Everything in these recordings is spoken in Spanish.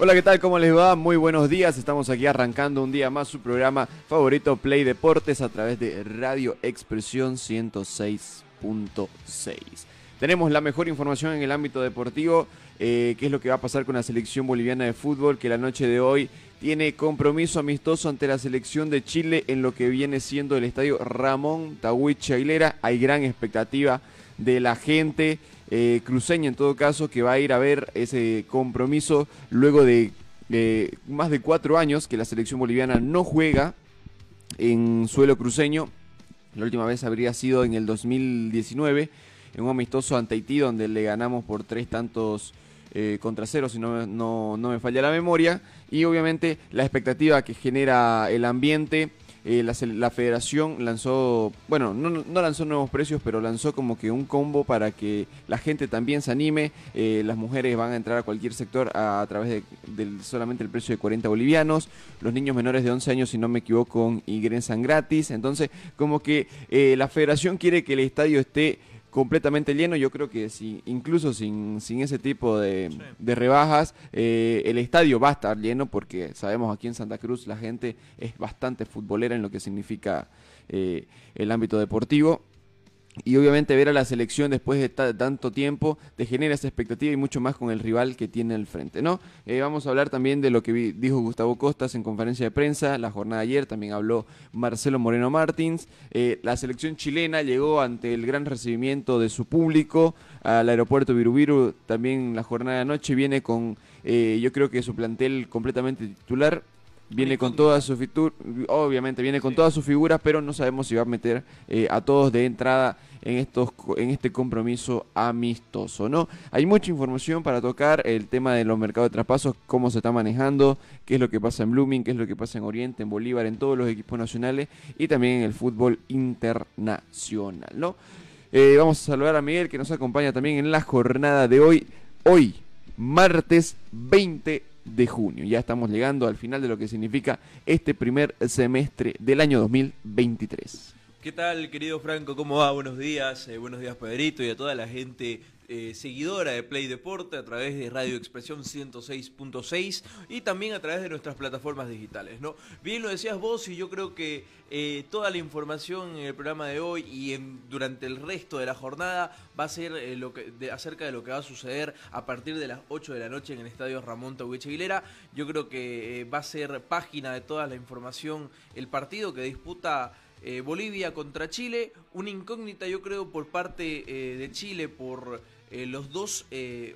Hola, ¿qué tal? ¿Cómo les va? Muy buenos días. Estamos aquí arrancando un día más su programa favorito Play Deportes a través de Radio Expresión 106.6. Tenemos la mejor información en el ámbito deportivo, eh, qué es lo que va a pasar con la selección boliviana de fútbol, que la noche de hoy tiene compromiso amistoso ante la selección de Chile en lo que viene siendo el estadio Ramón Tawich Aguilera. Hay gran expectativa de la gente eh, cruceña en todo caso que va a ir a ver ese compromiso luego de más de cuatro años que la selección boliviana no juega en suelo cruceño. La última vez habría sido en el 2019 en un amistoso ante Haití donde le ganamos por tres tantos eh, contra cero si no, no, no me falla la memoria y obviamente la expectativa que genera el ambiente eh, la, federación lanzó, bueno, no, lanzó nuevos precios, pero lanzó como que un combo para que la gente también se anime. Eh, las mujeres van a entrar a cualquier sector a, través de, solamente el precio de 40 bolivianos. Los niños menores de 11 años, si no me equivoco, ingresan gratis. Entonces, como que eh, la federación quiere que el estadio esté completamente lleno. Yo creo que si, incluso sin, sin ese tipo de, rebajas, eh, el estadio va a estar lleno porque sabemos aquí en Santa Cruz la gente es bastante futbolera en lo que significa eh, el ámbito deportivo y obviamente ver a la selección después de tanto tiempo te genera esa expectativa y mucho más con el rival que tiene al frente, ¿no? Eh, vamos a hablar también de lo que dijo Gustavo Costas en conferencia de prensa, la jornada de ayer también habló Marcelo Moreno Martins, eh, la selección chilena llegó ante el gran recibimiento de su público al aeropuerto Virubiru, también la jornada de anoche viene con, eh, yo creo que su plantel completamente titular, viene con todas sus obviamente viene con todas sus figuras, pero no sabemos si va a meter a todos de entrada en, estos, en este compromiso amistoso. ¿no? Hay mucha información para tocar, el tema de los mercados de traspasos, cómo se está manejando, qué es lo que pasa en Blooming, qué es lo que pasa en Oriente, en Bolívar, en todos los equipos nacionales y también en el fútbol internacional. ¿no? Eh, vamos a saludar a Miguel que nos acompaña también en la jornada de hoy. Hoy, martes 20 de junio. Ya estamos llegando al final de lo que significa este primer semestre del año 2023. ¿Qué tal, querido Franco? ¿Cómo va? Buenos días. Eh, buenos días, Pedrito, y a toda la gente eh, seguidora de Play Deporte a través de Radio Expresión 106.6 y también a través de nuestras plataformas digitales. ¿no? Bien lo decías vos y yo creo que eh, toda la información en el programa de hoy y en, durante el resto de la jornada va a ser lo que, acerca de lo que va a suceder a partir de las 8 de la noche en el Estadio Ramón Tawich Aguilera. Yo creo que va a ser página de toda la información el partido que disputa eh, Bolivia contra Chile, una incógnita yo creo por parte eh, de Chile por eh, los dos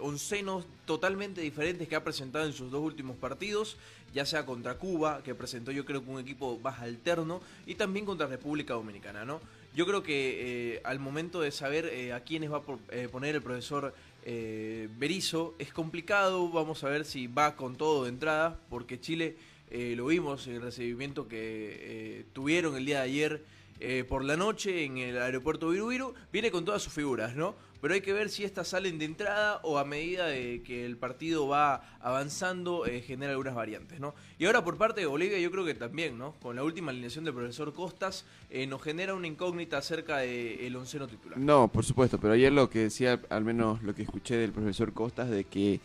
oncenos totalmente diferentes que ha presentado en sus dos últimos partidos, ya sea contra Cuba, que presentó yo creo que un equipo más alterno, y también contra República Dominicana, ¿no? Yo creo que al momento de saber a quiénes va a poner el profesor Berizo es complicado, vamos a ver si va con todo de entrada, porque Chile eh, lo vimos el recibimiento que eh, tuvieron el día de ayer eh, por la noche en el aeropuerto Virubiru, viene con todas sus figuras, ¿no? Pero hay que ver si estas salen de entrada o a medida de que el partido va avanzando genera algunas variantes, ¿no? Y ahora por parte de Bolivia yo creo que también, ¿no? Con la última alineación del profesor Costas nos genera una incógnita acerca del onceno titular. No, por supuesto, pero ayer lo que decía, al menos lo que escuché del profesor Costas, de que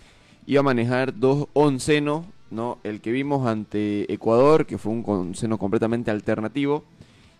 iba a manejar dos oncenos ¿no? El que vimos ante Ecuador, que fue un onceno completamente alternativo,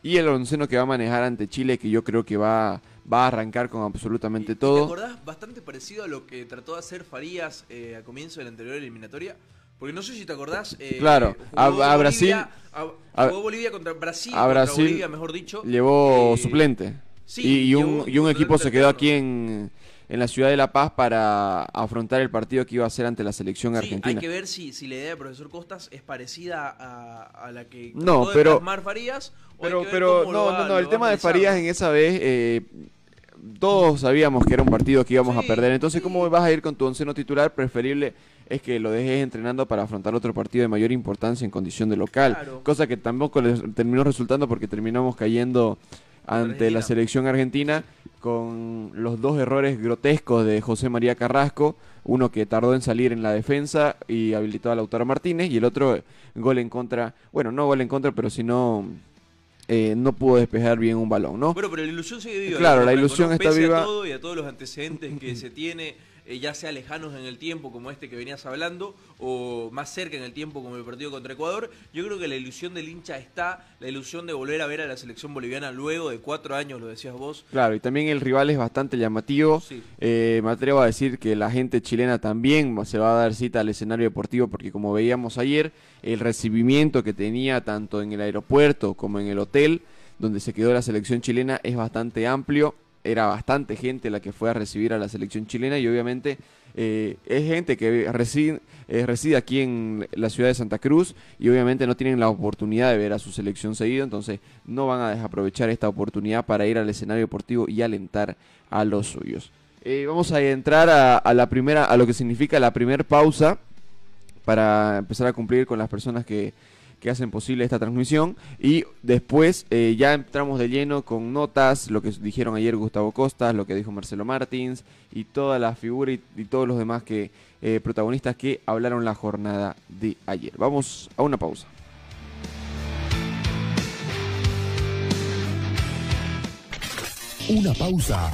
y el onceno que va a manejar ante Chile, que yo creo que va, va a arrancar con absolutamente todo. ¿Te acordás? Bastante parecido a lo que trató de hacer Farías eh, a comienzo de la anterior eliminatoria. Porque no sé si te acordás. Eh, claro, a, Brasil. A, Bolivia contra Brasil. A Brasil, Bolivia, mejor dicho. Llevó eh, suplente. y, un, y un equipo se quedó aquí en en la ciudad de La Paz para afrontar el partido que iba a ser ante la selección Sí, argentina. hay que ver si, si la idea del profesor Costas es parecida a, a la que No, trató de pero- plasmar Farías. o hay Pero, pero no, va- no, no, el tema de. Farías en esa vez, eh, todos sabíamos que era un partido que íbamos a Sí, perder. Entonces. ¿cómo vas a ir con tu onceno titular? Preferible es que lo dejes entrenando para afrontar otro partido de mayor importancia en condición de local. Claro. Cosa que tampoco les terminó resultando porque terminamos cayendo ante la selección argentina con los dos errores grotescos de José María Carrasco, uno que tardó en salir en la defensa y habilitó a Lautaro Martínez y el otro gol en contra, bueno, no gol en contra, pero si no eh, no pudo despejar bien un balón, ¿no? Bueno, pero la ilusión sigue viva. Claro, ¿no, la ilusión está viva. A todo y a todos los antecedentes que se tiene, eh, ya sea lejanos en el tiempo, como este que venías hablando, o más cerca en el tiempo, como el partido contra Ecuador, yo creo que la ilusión del hincha está, la ilusión de volver a ver a la selección boliviana luego de cuatro años, lo decías vos. Claro, y también el rival es bastante llamativo. Sí. Eh, me atrevo a decir que la gente chilena también se va a dar cita al escenario deportivo porque como veíamos ayer, el recibimiento que tenía tanto en el aeropuerto como en el hotel donde se quedó la selección chilena es bastante amplio. Era bastante gente la que fue a recibir a la selección chilena y obviamente eh, es gente que reside, eh, reside aquí en la ciudad de Santa Cruz y obviamente no tienen la oportunidad de ver a su selección seguido, entonces no van a desaprovechar esta oportunidad para ir al escenario deportivo y alentar a los suyos. Eh, vamos a entrar a, a la primera, a lo que significa la primera pausa para empezar a cumplir con las personas que, que hacen posible esta transmisión y después eh, ya entramos de lleno con notas, lo que dijeron ayer Gustavo Costas, lo que dijo Marcelo Martins y toda la figura y, todos los demás que eh, protagonistas que hablaron la jornada de ayer. Vamos a una pausa. Una pausa.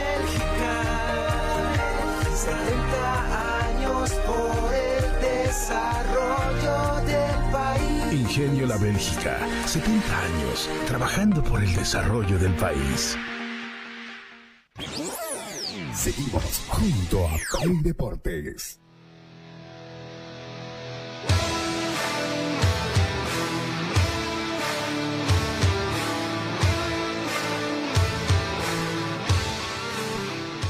Ingenio La Bélgica, 70 años trabajando por el desarrollo del país. Seguimos junto a Play Deportes.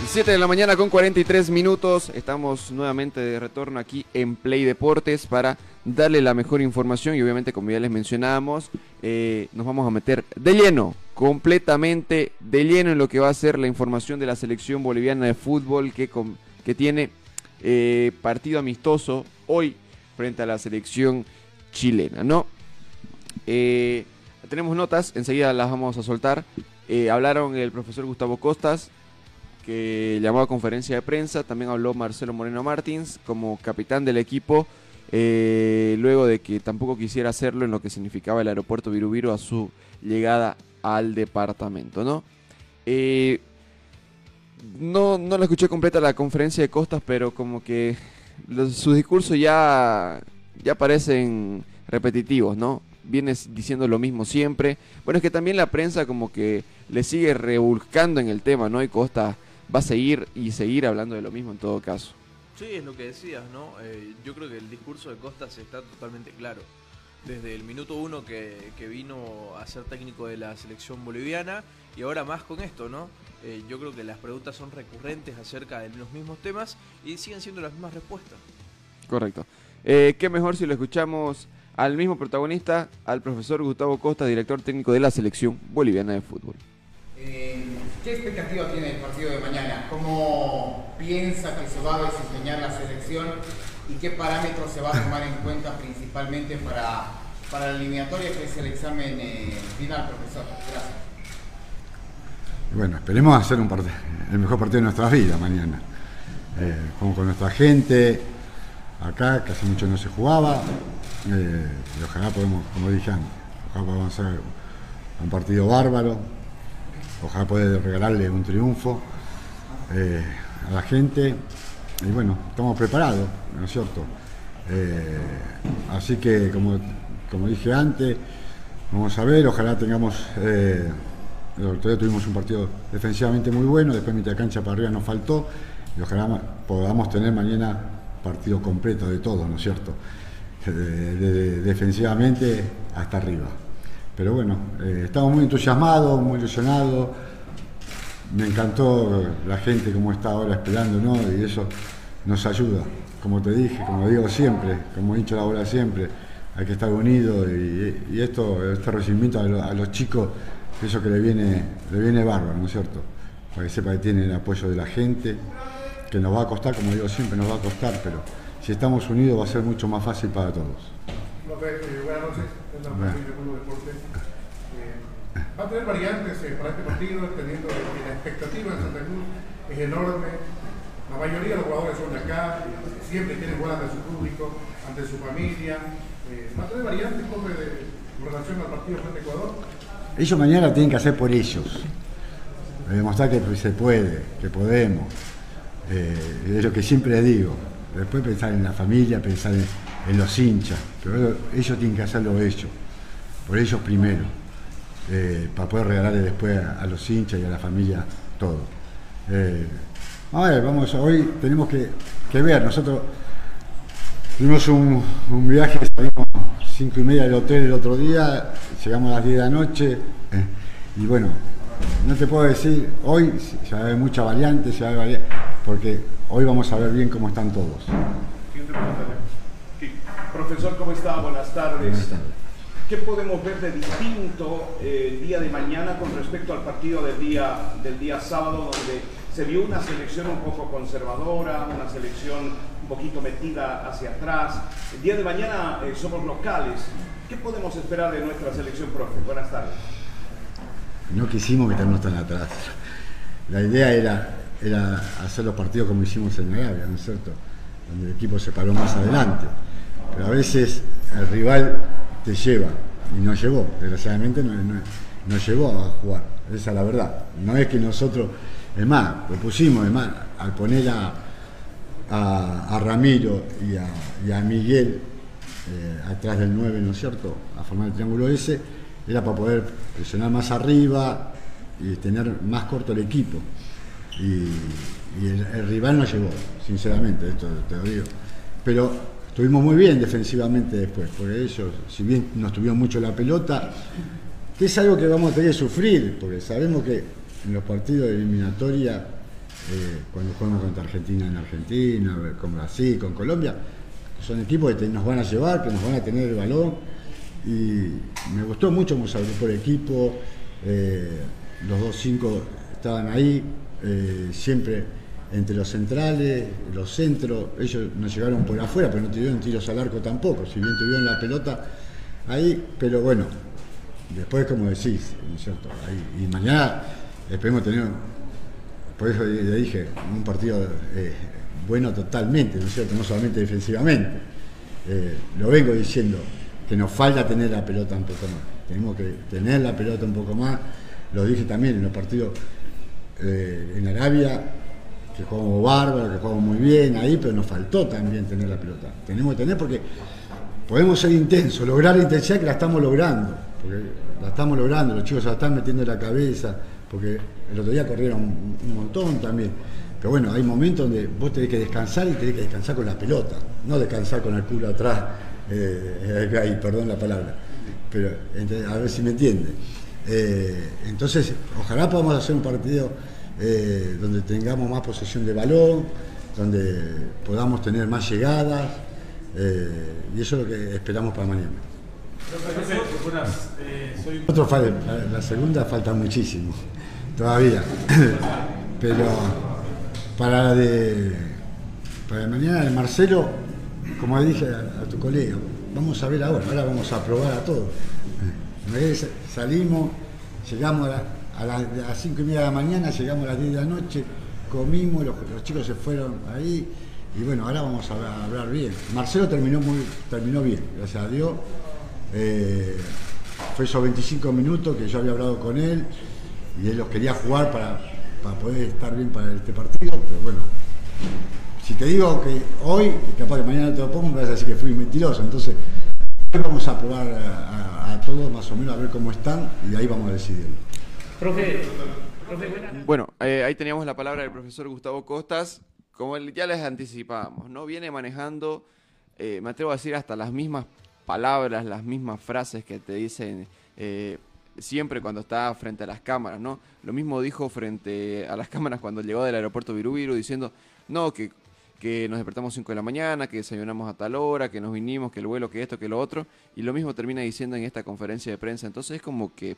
Siete de la mañana con 43 minutos. Estamos nuevamente de retorno aquí en Play Deportes para darle la mejor información y obviamente como ya les mencionábamos, eh, nos vamos a meter de lleno, completamente de lleno en lo que va a ser la información de la selección boliviana de fútbol que, que tiene eh, partido amistoso hoy frente a la selección chilena, ¿no? Eh, tenemos notas, enseguida las vamos a soltar. Hablaron el profesor Gustavo Costas, que llamó a conferencia de prensa. También habló Marcelo Moreno Martins como capitán del equipo, eh, luego de que tampoco quisiera hacerlo en lo que significaba el aeropuerto Virubiru a su llegada al departamento, ¿no? Eh, no, no la escuché completa la conferencia de Costas, pero como que los- sus discursos ya, ya parecen repetitivos, ¿no? Viene diciendo lo mismo siempre. Bueno, es que también la prensa como que le sigue rebuscando en el tema, ¿no? Y Costa va a seguir y seguir hablando de lo mismo en todo caso. Sí, es lo que decías, ¿no? Eh, yo creo que el discurso de Costas está totalmente claro. Desde el minuto uno que, que vino a ser técnico de la selección boliviana y ahora más con esto, ¿no? Eh, yo creo que las preguntas son recurrentes acerca de los mismos temas y siguen siendo las mismas respuestas. Correcto. Eh, ¿Qué mejor si lo escuchamos al mismo protagonista, al profesor Gustavo Costa, director técnico de la selección boliviana de fútbol? ¿Qué expectativa tiene el partido de mañana? ¿Cómo piensa que se va a desempeñar la selección? y qué parámetros se va a tomar en cuenta principalmente para, para la eliminatoria que es el examen eh, final, profesor. Gracias. Bueno, esperemos hacer un el mejor partido de nuestras vidas mañana. Eh, con nuestra gente, acá, que hace mucho no se jugaba, eh, y ojalá podemos, como dije antes, ojalá podamos hacer un partido bárbaro, ojalá poder regalarle un triunfo eh, a la gente, y bueno, estamos preparados, ¿no es cierto? Eh, así que, como, como dije antes, vamos a ver, ojalá tengamos... eh, el otro día tuvimos un partido defensivamente muy bueno, después mitad de cancha para arriba nos faltó y ojalá podamos tener mañana partido completo de todo, ¿no es cierto? De- de- de- defensivamente hasta arriba. Pero bueno, eh, estamos muy entusiasmados, muy ilusionados. Me encantó la gente como está ahora esperando, Y eso nos ayuda. Como te dije, como digo siempre, como he dicho la bola siempre, hay que estar unidos y, esto, este recibimiento a los chicos, eso que le viene, le viene bárbaro, ¿no es cierto? Para que sepa que tiene el apoyo de la gente, que nos va a costar, como digo siempre, nos va a costar, pero si estamos unidos va a ser mucho más fácil para todos. Profe, eh, buenas noches. Es la Buenas. de Pueblo Deporte. Eh, va a tener variantes eh, para este partido, teniendo que la expectativa en Santa Cruz es enorme. La mayoría de los jugadores son de acá, siempre quieren jugar ante su público, ante su familia. ¿Va a tener variantes, profe, de, con relación al partido frente a Ecuador? Ellos mañana tienen que hacer por ellos. Demostrar que se puede, que podemos. Es lo que siempre digo. Después pensar en la familia, pensar en, en los hinchas. Pero ellos tienen que hacerlo ellos. Por ellos primero. eh, para poder regalarle después a, los hinchas y a la familia todo. Eh, a ver, vamos, hoy tenemos que, que ver. Nosotros Tuvimos un, un viaje, salimos cinco y media del hotel el otro día, llegamos a las 10 de la noche eh, y bueno, no te puedo decir, hoy se va a ver mucha variante, se va a ver variante, porque hoy vamos a ver bien cómo están todos. Profesor, ¿cómo está? Buenas tardes. Buenas tardes. ¿Qué podemos ver de distinto eh, el día de mañana con respecto al partido del día, del día sábado, donde se vio una selección un poco conservadora, una selección un poquito metida hacia atrás? El día de mañana eh, somos locales. ¿Qué podemos esperar de nuestra selección, profe? Buenas tardes. No quisimos meternos tan atrás. La idea era, era hacer los partidos como hicimos en Arabia, ¿no es cierto? Donde el equipo se paró más adelante. Pero a veces el rival te lleva, y nos llevó, desgraciadamente no, no- llevó a jugar, esa es la verdad. No es que nosotros, es más, lo pusimos, es más, al poner a, a, Ramiro y a, Miguel eh, atrás del 9, ¿no es cierto?, a formar el triángulo ese, era para poder presionar más arriba y tener más corto el equipo. Y, el, rival nos llevó, sinceramente, esto te lo digo. Pero estuvimos muy bien defensivamente después, porque ellos, si bien nos tuvieron mucho la pelota, que es algo que vamos a tener que sufrir, porque sabemos que en los partidos de eliminatoria, eh, cuando jugamos contra Argentina en Argentina, con Brasil, con Colombia, son equipos que nos van a llevar, que nos van a tener el balón. Y me gustó mucho cómo se el equipo, eh, los dos cinco estaban ahí, eh, siempre entre los centrales, los centros, ellos nos llegaron por afuera, pero no tuvieron tiros al arco tampoco, si bien tuvieron la pelota ahí, pero bueno, después como decís, ¿no es cierto? Y mañana esperemos tener, por eso le dije, un partido eh, bueno totalmente, ¿no es cierto? No solamente defensivamente. Eh, lo vengo diciendo, que nos falta tener la pelota un poco más. Tenemos que tener la pelota un poco más. Lo dije también en los partidos eh, en Arabia, que jugamos bárbaro, que jugamos muy bien ahí, pero nos faltó también tener la pelota. Tenemos que tener porque podemos ser intensos, lograr la intensidad que la estamos logrando, porque la estamos logrando, los chicos se la están metiendo en la cabeza, porque el otro día corrieron un, montón también. Pero bueno, hay momentos donde vos tenés que descansar y tenés que descansar con la pelota, no descansar con el culo atrás, eh, ahí, perdón la palabra, pero a ver si me entiende. Eh, entonces, ojalá podamos hacer un partido eh, donde tengamos más posesión de balón, donde podamos tener más llegadas, eh, y eso es lo que esperamos para mañana. Otro fal- la, segunda falta muchísimo, todavía. Pero para la de para mañana de Marcelo, como dije a, tu colega, vamos a ver ahora, ahora vamos a probar a vez de salimos, llegamos a, la- a las- a 5 y media de la mañana, llegamos a las 10 de la noche, comimos, los, chicos se fueron ahí y bueno, ahora vamos a hablar, bien. Marcelo terminó, muy, terminó bien, gracias a Dios. Eh, fue esos 25 minutos que yo había hablado con él y él los quería jugar para, para poder estar bien para este partido, pero bueno, si te digo que hoy, capaz que mañana te lo pongo, me vas a decir que fui mentiroso. Entonces, hoy vamos a probar a, todos más o menos a ver cómo están y ahí vamos a decidir. Profe, profe. Bueno, eh, ahí teníamos la palabra del profesor Gustavo Costas. Como ya les anticipábamos, ¿no? Viene manejando, eh, me atrevo a decir, hasta las mismas palabras, las mismas frases que te dicen eh, siempre cuando está frente a las cámaras, ¿no? Lo mismo dijo frente a las cámaras cuando llegó del aeropuerto Virubiru diciendo, no, que, que nos despertamos 5 de la mañana, que desayunamos a tal hora, que nos vinimos, que el vuelo, que esto, que lo otro. Y lo mismo termina diciendo en esta conferencia de prensa. Entonces es como que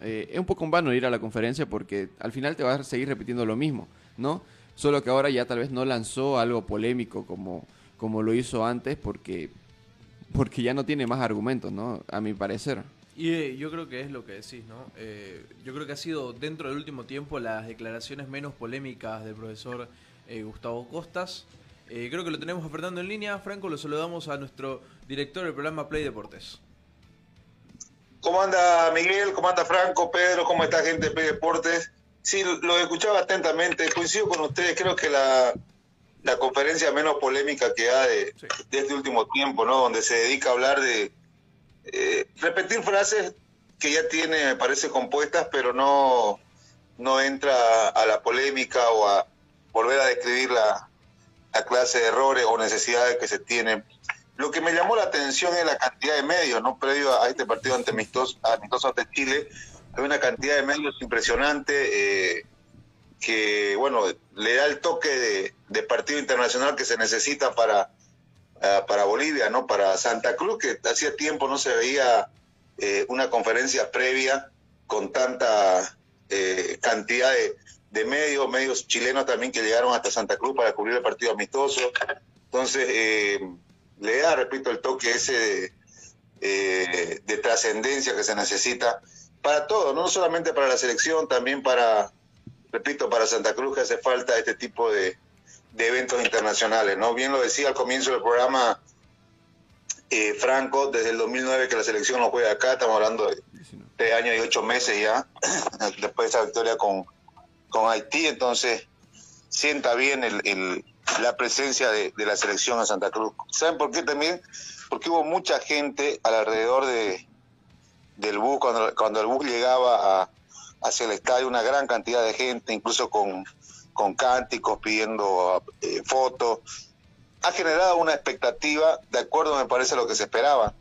eh, es un poco en vano ir a la conferencia porque al final te vas a seguir repitiendo lo mismo, ¿no? Solo que ahora ya tal vez no lanzó algo polémico como, como lo hizo antes porque, porque ya no tiene más argumentos, ¿no? A mi parecer. Y eh, yo creo que es lo que decís, ¿no? Eh, yo creo que ha sido dentro del último tiempo las declaraciones menos polémicas del profesor eh, Gustavo Costas. Eh, creo que lo tenemos a en línea. Franco, lo saludamos a nuestro director del programa Play Deportes. ¿Cómo anda Miguel? ¿Cómo anda Franco? Pedro, ¿cómo está gente de Deportes? Sí, lo escuchaba atentamente. Coincido con ustedes. Creo que la, la conferencia menos polémica que ha de, de este último tiempo, ¿no? Donde se dedica a hablar de eh, repetir frases que ya tiene, me parece, compuestas, pero no, no entra a la polémica o a volver a describir la, la clase de errores o necesidades que se tienen. Lo que me llamó la atención es la cantidad de medios, ¿no? Previo a este partido ante amistoso, amistoso ante Chile, hay una cantidad de medios impresionante eh, que, bueno, le da el toque de, partido internacional que se necesita para, ah, para Bolivia, ¿no? Para Santa Cruz, que hacía tiempo no se veía eh, una conferencia previa con tanta eh, cantidad de, de medios, medios chilenos también que llegaron hasta Santa Cruz para cubrir el partido amistoso. Entonces, eh, le da, repito, el toque ese de, eh, de trascendencia que se necesita para todo, no solamente para la selección, también para, repito, para Santa Cruz que hace falta este tipo de, de eventos internacionales, ¿no? Bien lo decía al comienzo del programa eh, Franco, desde el 2009 que la selección no juega acá, estamos hablando de tres años y ocho meses ya, después de esa victoria con, con Haití, entonces sienta bien el- la presencia de, de la selección en Santa Cruz. ¿Saben por qué también? Porque hubo mucha gente alrededor de, del bus, cuando, cuando el bus llegaba a, hacia el estadio, una gran cantidad de gente, incluso con, con cánticos pidiendo eh, fotos. Ha generado una expectativa, de acuerdo me parece a lo que se esperaba.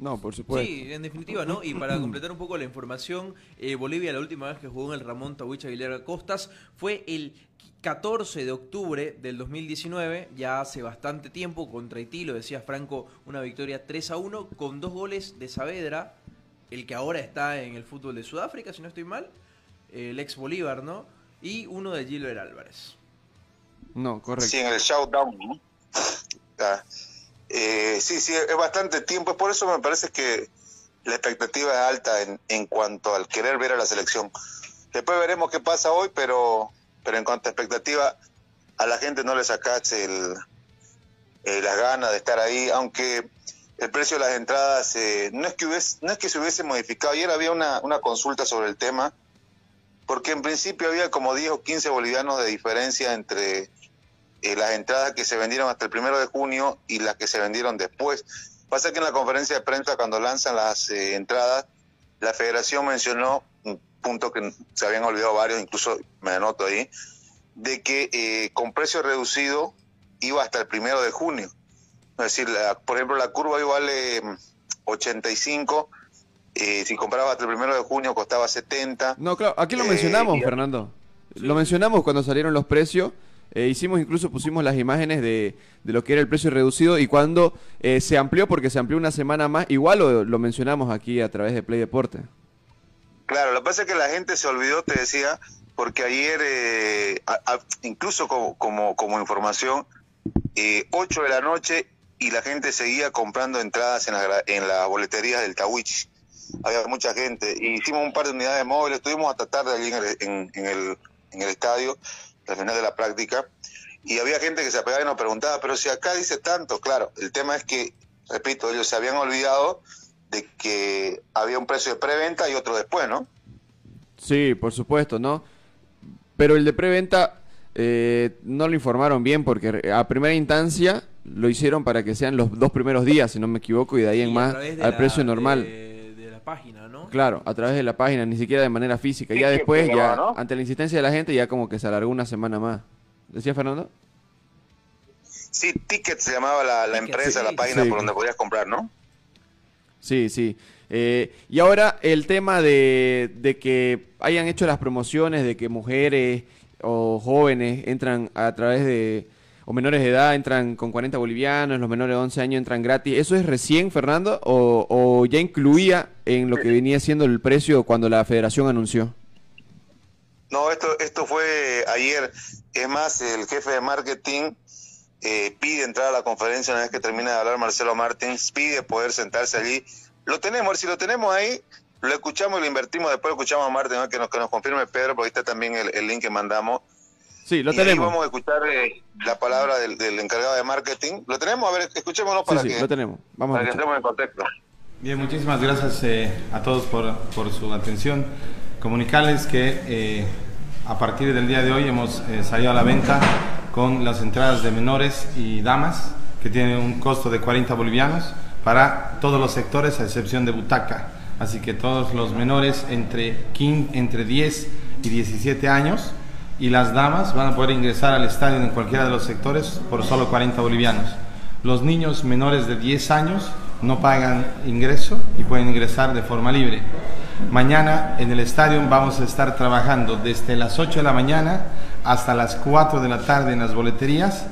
No, por supuesto. Sí, en definitiva, ¿no? Y para completar un poco la información, eh, Bolivia la última vez que jugó en el Ramón Tawich Aguilera Costas fue el 14 de octubre del 2019, ya hace bastante tiempo, contra Haití, lo decía Franco, una victoria 3 a 1 con dos goles de Saavedra, el que ahora está en el fútbol de Sudáfrica, si no estoy mal, el ex Bolívar, ¿no? Y uno de Gilbert Álvarez. No, correcto. Sí, en el showdown. ¿no? Ah, eh, sí, sí, es bastante tiempo. Por eso me parece que la expectativa es alta en, en cuanto al querer ver a la selección. Después veremos qué pasa hoy, pero, pero en cuanto a expectativa, a la gente no le sacaste el, eh, las ganas de estar ahí, aunque el precio de las entradas eh, no, es que hubiese- no es que se hubiese modificado. Ayer había una, una consulta sobre el tema, porque en principio había como 10 o 15 bolivianos de diferencia entre eh, las entradas que se vendieron hasta el primero de junio y las que se vendieron después. Pasa que en la conferencia de prensa, cuando lanzan las eh, entradas, la federación mencionó un punto que se habían olvidado varios, incluso me anoto ahí, de que eh, con precio reducido iba hasta el primero de junio. Es decir, la- por ejemplo, la curva hoy vale mm, 85, eh, si compraba hasta el primero de junio costaba 70. No, claro, aquí lo mencionamos, Fernando. Lo mencionamos cuando salieron los precios. Eh, hicimos incluso, pusimos las imágenes de, de lo que era el precio reducido y cuando eh, se amplió, porque se amplió una semana más, igual lo, lo mencionamos aquí a través de Play Deporte. Claro, lo que pasa es que la gente se olvidó, te decía, porque ayer, eh, incluso como, como, información, eh, 8 de la noche y la gente seguía comprando entradas en, la, gra- en las boleterías del Tawichi. Había mucha gente. Y hicimos un par de unidades móviles, estuvimos hasta tarde allí en el, en el estadio, al final de la práctica. Y había gente que se apegaba y nos preguntaba, pero si acá dice tanto, claro, el tema es que, repito, ellos se habían olvidado de que había un precio de preventa y otro después, ¿no? Sí, por supuesto, ¿no? Pero el de preventa eh, no lo informaron bien porque a primera instancia lo hicieron para que sean los dos primeros días, si no me equivoco, y de ahí en más al la- precio normal. De, página, ¿no? Claro, a través de la página, ni siquiera de manera física. Sí, Ya después, ya no. ante la insistencia de la gente, ya como que se alargó una semana más. ¿Decía Fernando? Sí, Ticket se llamaba la, la Ticket, empresa, sí. la página Sí. por donde podías comprar, ¿no? Sí, sí. Eh, y ahora el tema de, de que hayan hecho las promociones, de que mujeres o jóvenes entran a través de, o menores de edad entran con 40 bolivianos, los menores de 11 años entran gratis. ¿Eso es recién, Fernando? ¿O, o ya incluía en lo que venía siendo el precio cuando la federación anunció? No, esto, esto fue ayer. Es más, el jefe de marketing eh, pide entrar a la conferencia una vez que termina de hablar Marcelo Martins, pide poder sentarse allí. Lo tenemos, a ver si lo tenemos ahí, lo escuchamos y lo invertimos, después lo escuchamos a Martín, ¿no? que, nos, que nos confirme Pedro, porque ahí está también el, el link que mandamos. Sí, lo y ahí tenemos. vamos a escuchar eh, la palabra del, del encargado de marketing. ¿Lo tenemos? A ver, escuchémoslo Sí, para sí, que, lo tenemos. Vamos a para que escuchar. entremos en contexto. Bien, muchísimas gracias eh, a todos por, por su atención. Comunicarles que eh, a partir del día de hoy hemos eh, salido a la venta con las entradas de menores y damas, que tienen un costo de 40 bolivianos para todos los sectores, a excepción de butaca. Así que todos los menores entre, 15 entre 10 y 17 años y las damas van a poder ingresar al estadio en cualquiera de los sectores por solo 40 bolivianos. Los niños menores de 10 años no pagan ingreso y pueden ingresar de forma libre. Mañana en el estadio vamos a estar trabajando desde las 8 de la mañana hasta las 4 de la tarde en las boleterías,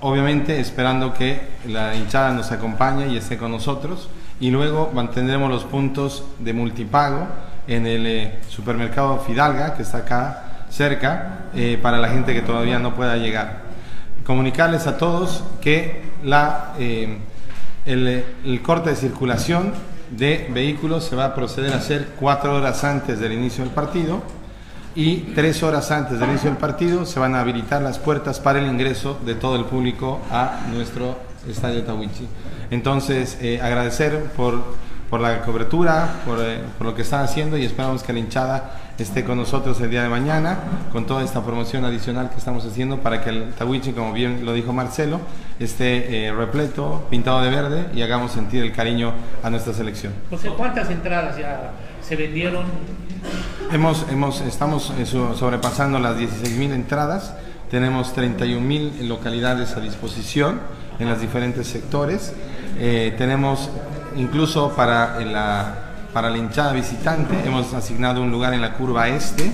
obviamente esperando que la hinchada nos acompañe y esté con nosotros y luego mantendremos los puntos de multipago en el eh, supermercado Fidalga que está acá cerca eh, para la gente que todavía no pueda llegar comunicarles a todos que la, eh, el, el corte de circulación de vehículos se va a proceder a hacer cuatro horas antes del inicio del partido y tres horas antes del inicio del partido se van a habilitar las puertas para el ingreso de todo el público a nuestro estadio Tawichi. Entonces, eh, agradecer por, por la cobertura, por, eh, por lo que están haciendo y esperamos que la hinchada esté con nosotros el día de mañana con toda esta promoción adicional que estamos haciendo para que el Tawichi, como bien lo dijo Marcelo, esté eh, repleto, pintado de verde y hagamos sentir el cariño a nuestra selección. José, ¿cuántas entradas ya se vendieron? Hemos, hemos, estamos eh, so- sobrepasando las 16.000 entradas, tenemos 31.000 localidades a disposición en los diferentes sectores, Eh, tenemos incluso para la, para la hinchada visitante, hemos asignado un lugar en la curva este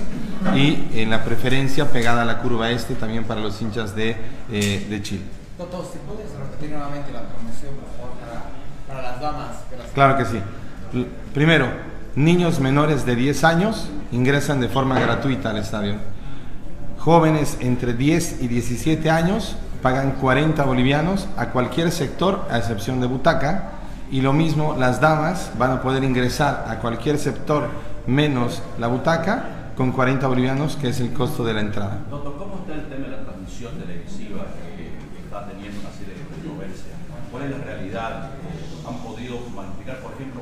y en la preferencia pegada a la curva este también para los hinchas de, eh, de Chile. Toto, si puedes repetir nuevamente la promoción, por favor, para, para las damas. Claro que sí. Primero, niños menores de 10 años ingresan de forma gratuita al estadio. Jóvenes entre 10 y 17 años pagan 40 bolivianos a cualquier sector, a excepción de butaca. Y lo mismo, las damas van a poder ingresar a cualquier sector menos la butaca con 40 bolivianos, que es el costo de la entrada. Doctor, ¿cómo está el tema de la transmisión televisiva que, está teniendo una serie de controversias? ¿Cuál es la realidad? ¿Han podido cuantificar, por ejemplo,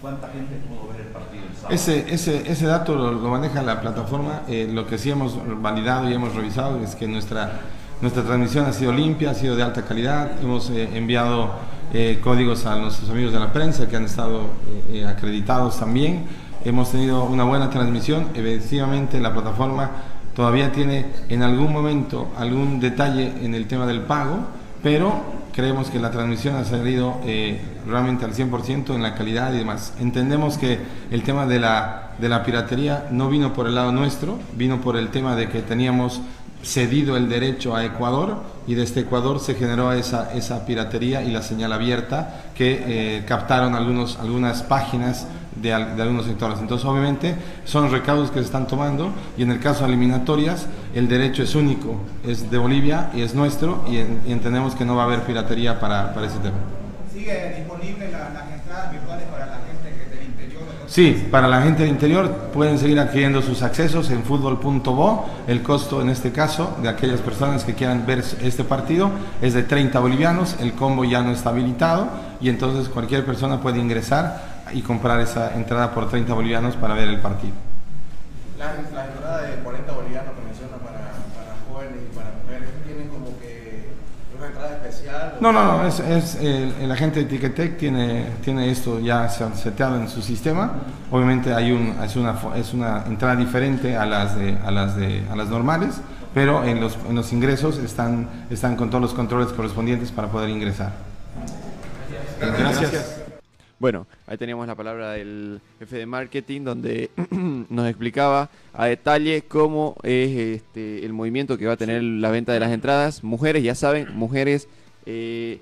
cuánta gente pudo ver el partido el sábado? Ese, ese, ese dato lo, lo maneja la plataforma. Eh, lo que sí hemos validado y hemos revisado es que nuestra, nuestra transmisión ha sido limpia, ha sido de alta calidad. Hemos eh, enviado eh, códigos a nuestros amigos de la prensa que han estado eh, acreditados también. Hemos tenido una buena transmisión. Efectivamente, la plataforma todavía tiene en algún momento algún detalle en el tema del pago, pero creemos que la transmisión ha salido realmente al 100% en la calidad y demás. Entendemos que el tema de la, de la piratería no vino por el lado nuestro, vino por el tema de que teníamos cedido el derecho a Ecuador y desde Ecuador se generó esa, esa piratería y la señal abierta que eh, captaron algunos, algunas páginas de, al- de algunos sectores. Entonces, obviamente, son recaudos que se están tomando y en el caso de eliminatorias, el derecho es único, es de Bolivia y es nuestro y, y entendemos que no va a haber piratería para, para ese tema. ¿Sigue disponible la- las entradas virtuales para la gente del interior? Sí, para la gente del interior pueden seguir adquiriendo sus accesos en fútbol.bo. El costo en este caso de aquellas personas que quieran ver este partido es de 30 bolivianos. El combo ya no está habilitado y entonces cualquier persona puede ingresar y comprar esa entrada por 30 bolivianos para ver el partido. Las, las entradas de 40 bolivianos que menciona para, para jóvenes y para mujeres, ¿tienen como que una entrada especial? No, no, no, es, es el, el agente de Ticketek tiene, tiene esto ya se- seteado en su sistema. Obviamente hay un, es, una, es una entrada diferente a las, de, a las, de, a las normales, pero en los, en los ingresos están, están con todos los controles correspondientes para poder ingresar. Gracias. Bueno, ahí teníamos la palabra del jefe de marketing donde nos explicaba a detalle cómo es este, el movimiento que va a tener la venta de las entradas. Mujeres, ya saben, mujeres, eh,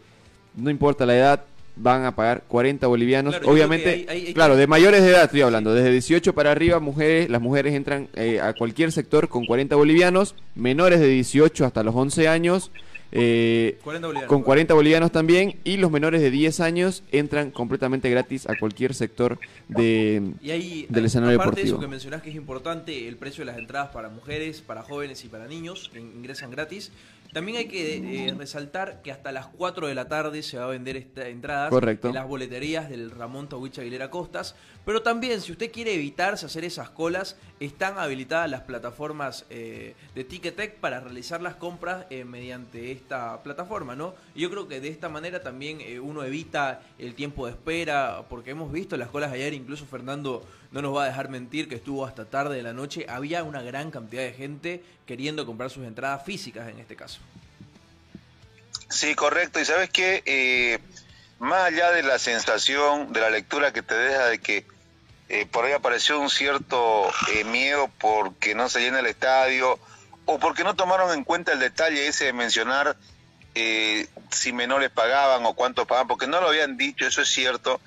no importa la edad, van a pagar 40 bolivianos. Claro, Obviamente, creo que hay- hay- hay claro, de mayores de edad estoy hablando, desde 18 para arriba, mujeres, las mujeres entran eh, a cualquier sector con 40 bolivianos, menores de 18 hasta los 11 años. eh, 40 bolivianos. con 40 bolivianos también y los menores de 10 años entran completamente gratis a cualquier sector de, Y ahí, del escenario aparte de eso que mencionás que es importante, el precio de las entradas para mujeres, para jóvenes y para niños ingresan gratis. También hay que eh, resaltar que hasta las 4 de la tarde se va a vender esta entradas Correcto. en las boleterías del Ramón Tawich Aguilera Costas. Pero también, si usted quiere evitarse hacer esas colas, están habilitadas las plataformas eh, de Ticketek para realizar las compras eh, mediante esta plataforma, ¿no? Y yo creo que de esta manera también eh, uno evita el tiempo de espera, porque hemos visto las colas ayer, incluso Fernando no nos va a dejar mentir que estuvo hasta tarde de la noche, había una gran cantidad de gente queriendo comprar sus entradas físicas en este caso. Sí, correcto. Y sabes que eh, más allá de la sensación, de la lectura que te deja de que eh, por ahí apareció un cierto eh, miedo porque no se llena el estadio o porque no tomaron en cuenta el detalle ese de mencionar eh, si menores pagaban o cuánto pagaban, porque no lo habían dicho, eso es cierto.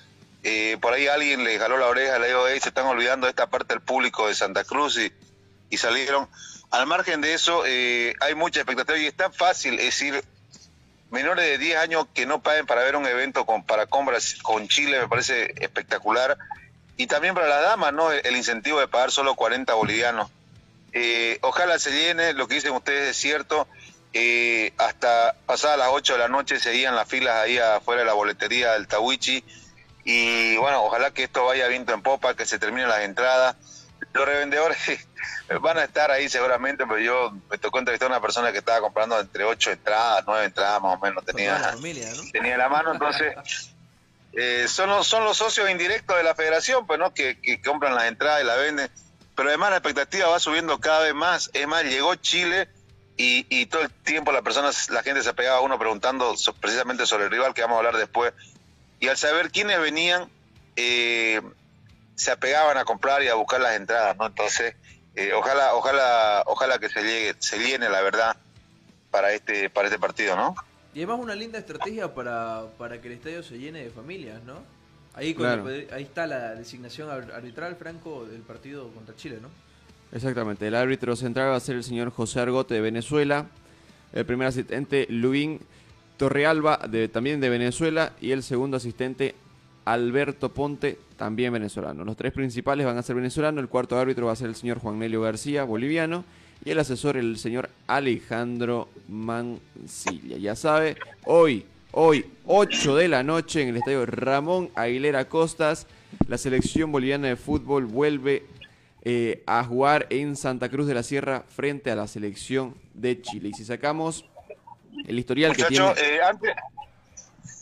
Eh, por ahí alguien le jaló la oreja, le dijo, "Ey, se están olvidando de esta parte del público de Santa Cruz y, y salieron. Al margen de eso, eh, hay mucha expectativa y es tan fácil, decir, menores de 10 años que no paguen para ver un evento para compras con Chile me parece espectacular. Y también para las damas no el, incentivo de pagar solo 40 bolivianos. Eh, ojalá se llene lo que dicen ustedes es cierto. Hasta pasadas las 8 de la noche seguían las filas ahí afuera de la boletería del Tawichi y bueno ojalá que esto vaya viento en popa que se terminen las entradas. Los revendedores van a estar ahí seguramente, pero yo me tocó entrevistar a una persona que estaba comprando entre ocho entradas, nueve entradas más o menos tenía, la familia, ¿no? tenía en la mano, entonces eh, son, los, son los socios indirectos de la federación, pues no que, que compran las entradas y las venden, pero además la expectativa va subiendo cada vez más, es más, llegó Chile y, y todo el tiempo la persona, la gente se pegaba a uno preguntando precisamente sobre el rival que vamos a hablar después, y al saber quiénes venían, eh, se apegaban a comprar y a buscar las entradas, ¿no? Entonces, eh, ojalá, ojalá, ojalá que se llegue, se llene la verdad para este, para este partido, ¿no? Y además una linda estrategia para, para que el estadio se llene de familias, ¿no? Ahí, con Claro. el- ahí está la designación ar- arbitral, Franco, del partido contra Chile, ¿no? Exactamente, el árbitro central va a ser el señor José Argote de Venezuela, el primer asistente Luín Torrealba de, también de Venezuela y el segundo asistente Alberto Ponte, también venezolano. Los tres principales van a ser venezolanos, el cuarto árbitro va a ser el señor Juan Nelio García, boliviano, y el asesor el señor Alejandro Mancilla. Ya sabe, hoy, hoy, 8 de la noche en el estadio Ramón Aguilera Costas, la selección boliviana de fútbol vuelve eh, a jugar en Santa Cruz de la Sierra frente a la selección de Chile. Y si sacamos el historial que Muchachos, tiene... eh, antes,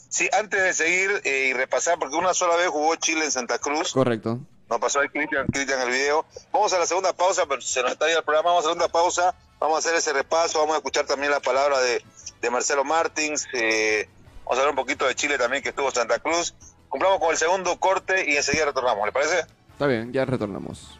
sí, antes de seguir eh, y repasar, porque una sola vez jugó Chile en Santa Cruz, Correcto. nos pasó ahí Cristian, Cristian el video. Vamos a la segunda pausa, pero se nos está yendo el programa, vamos a la segunda pausa, vamos a hacer ese repaso, vamos a escuchar también la palabra de, de Marcelo Martins, eh, vamos a hablar un poquito de Chile también que estuvo en Santa Cruz. Cumplamos con el segundo corte y enseguida retornamos, ¿le parece? Está bien, ya retornamos.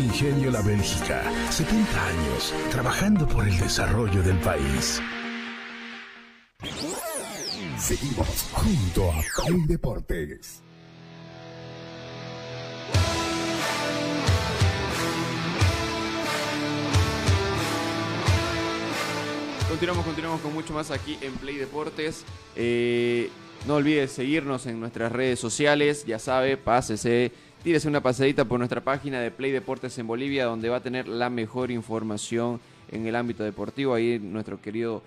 Ingenio La Bélgica, 70 años trabajando por el desarrollo del país. Seguimos junto a Play Deportes. Continuamos, continuamos con mucho más aquí en Play Deportes. Eh, no olvides seguirnos en nuestras redes sociales, ya sabe, pásese, tírese una pasadita por nuestra página de Play Deportes en Bolivia, donde va a tener la mejor información en el ámbito deportivo. Ahí nuestro querido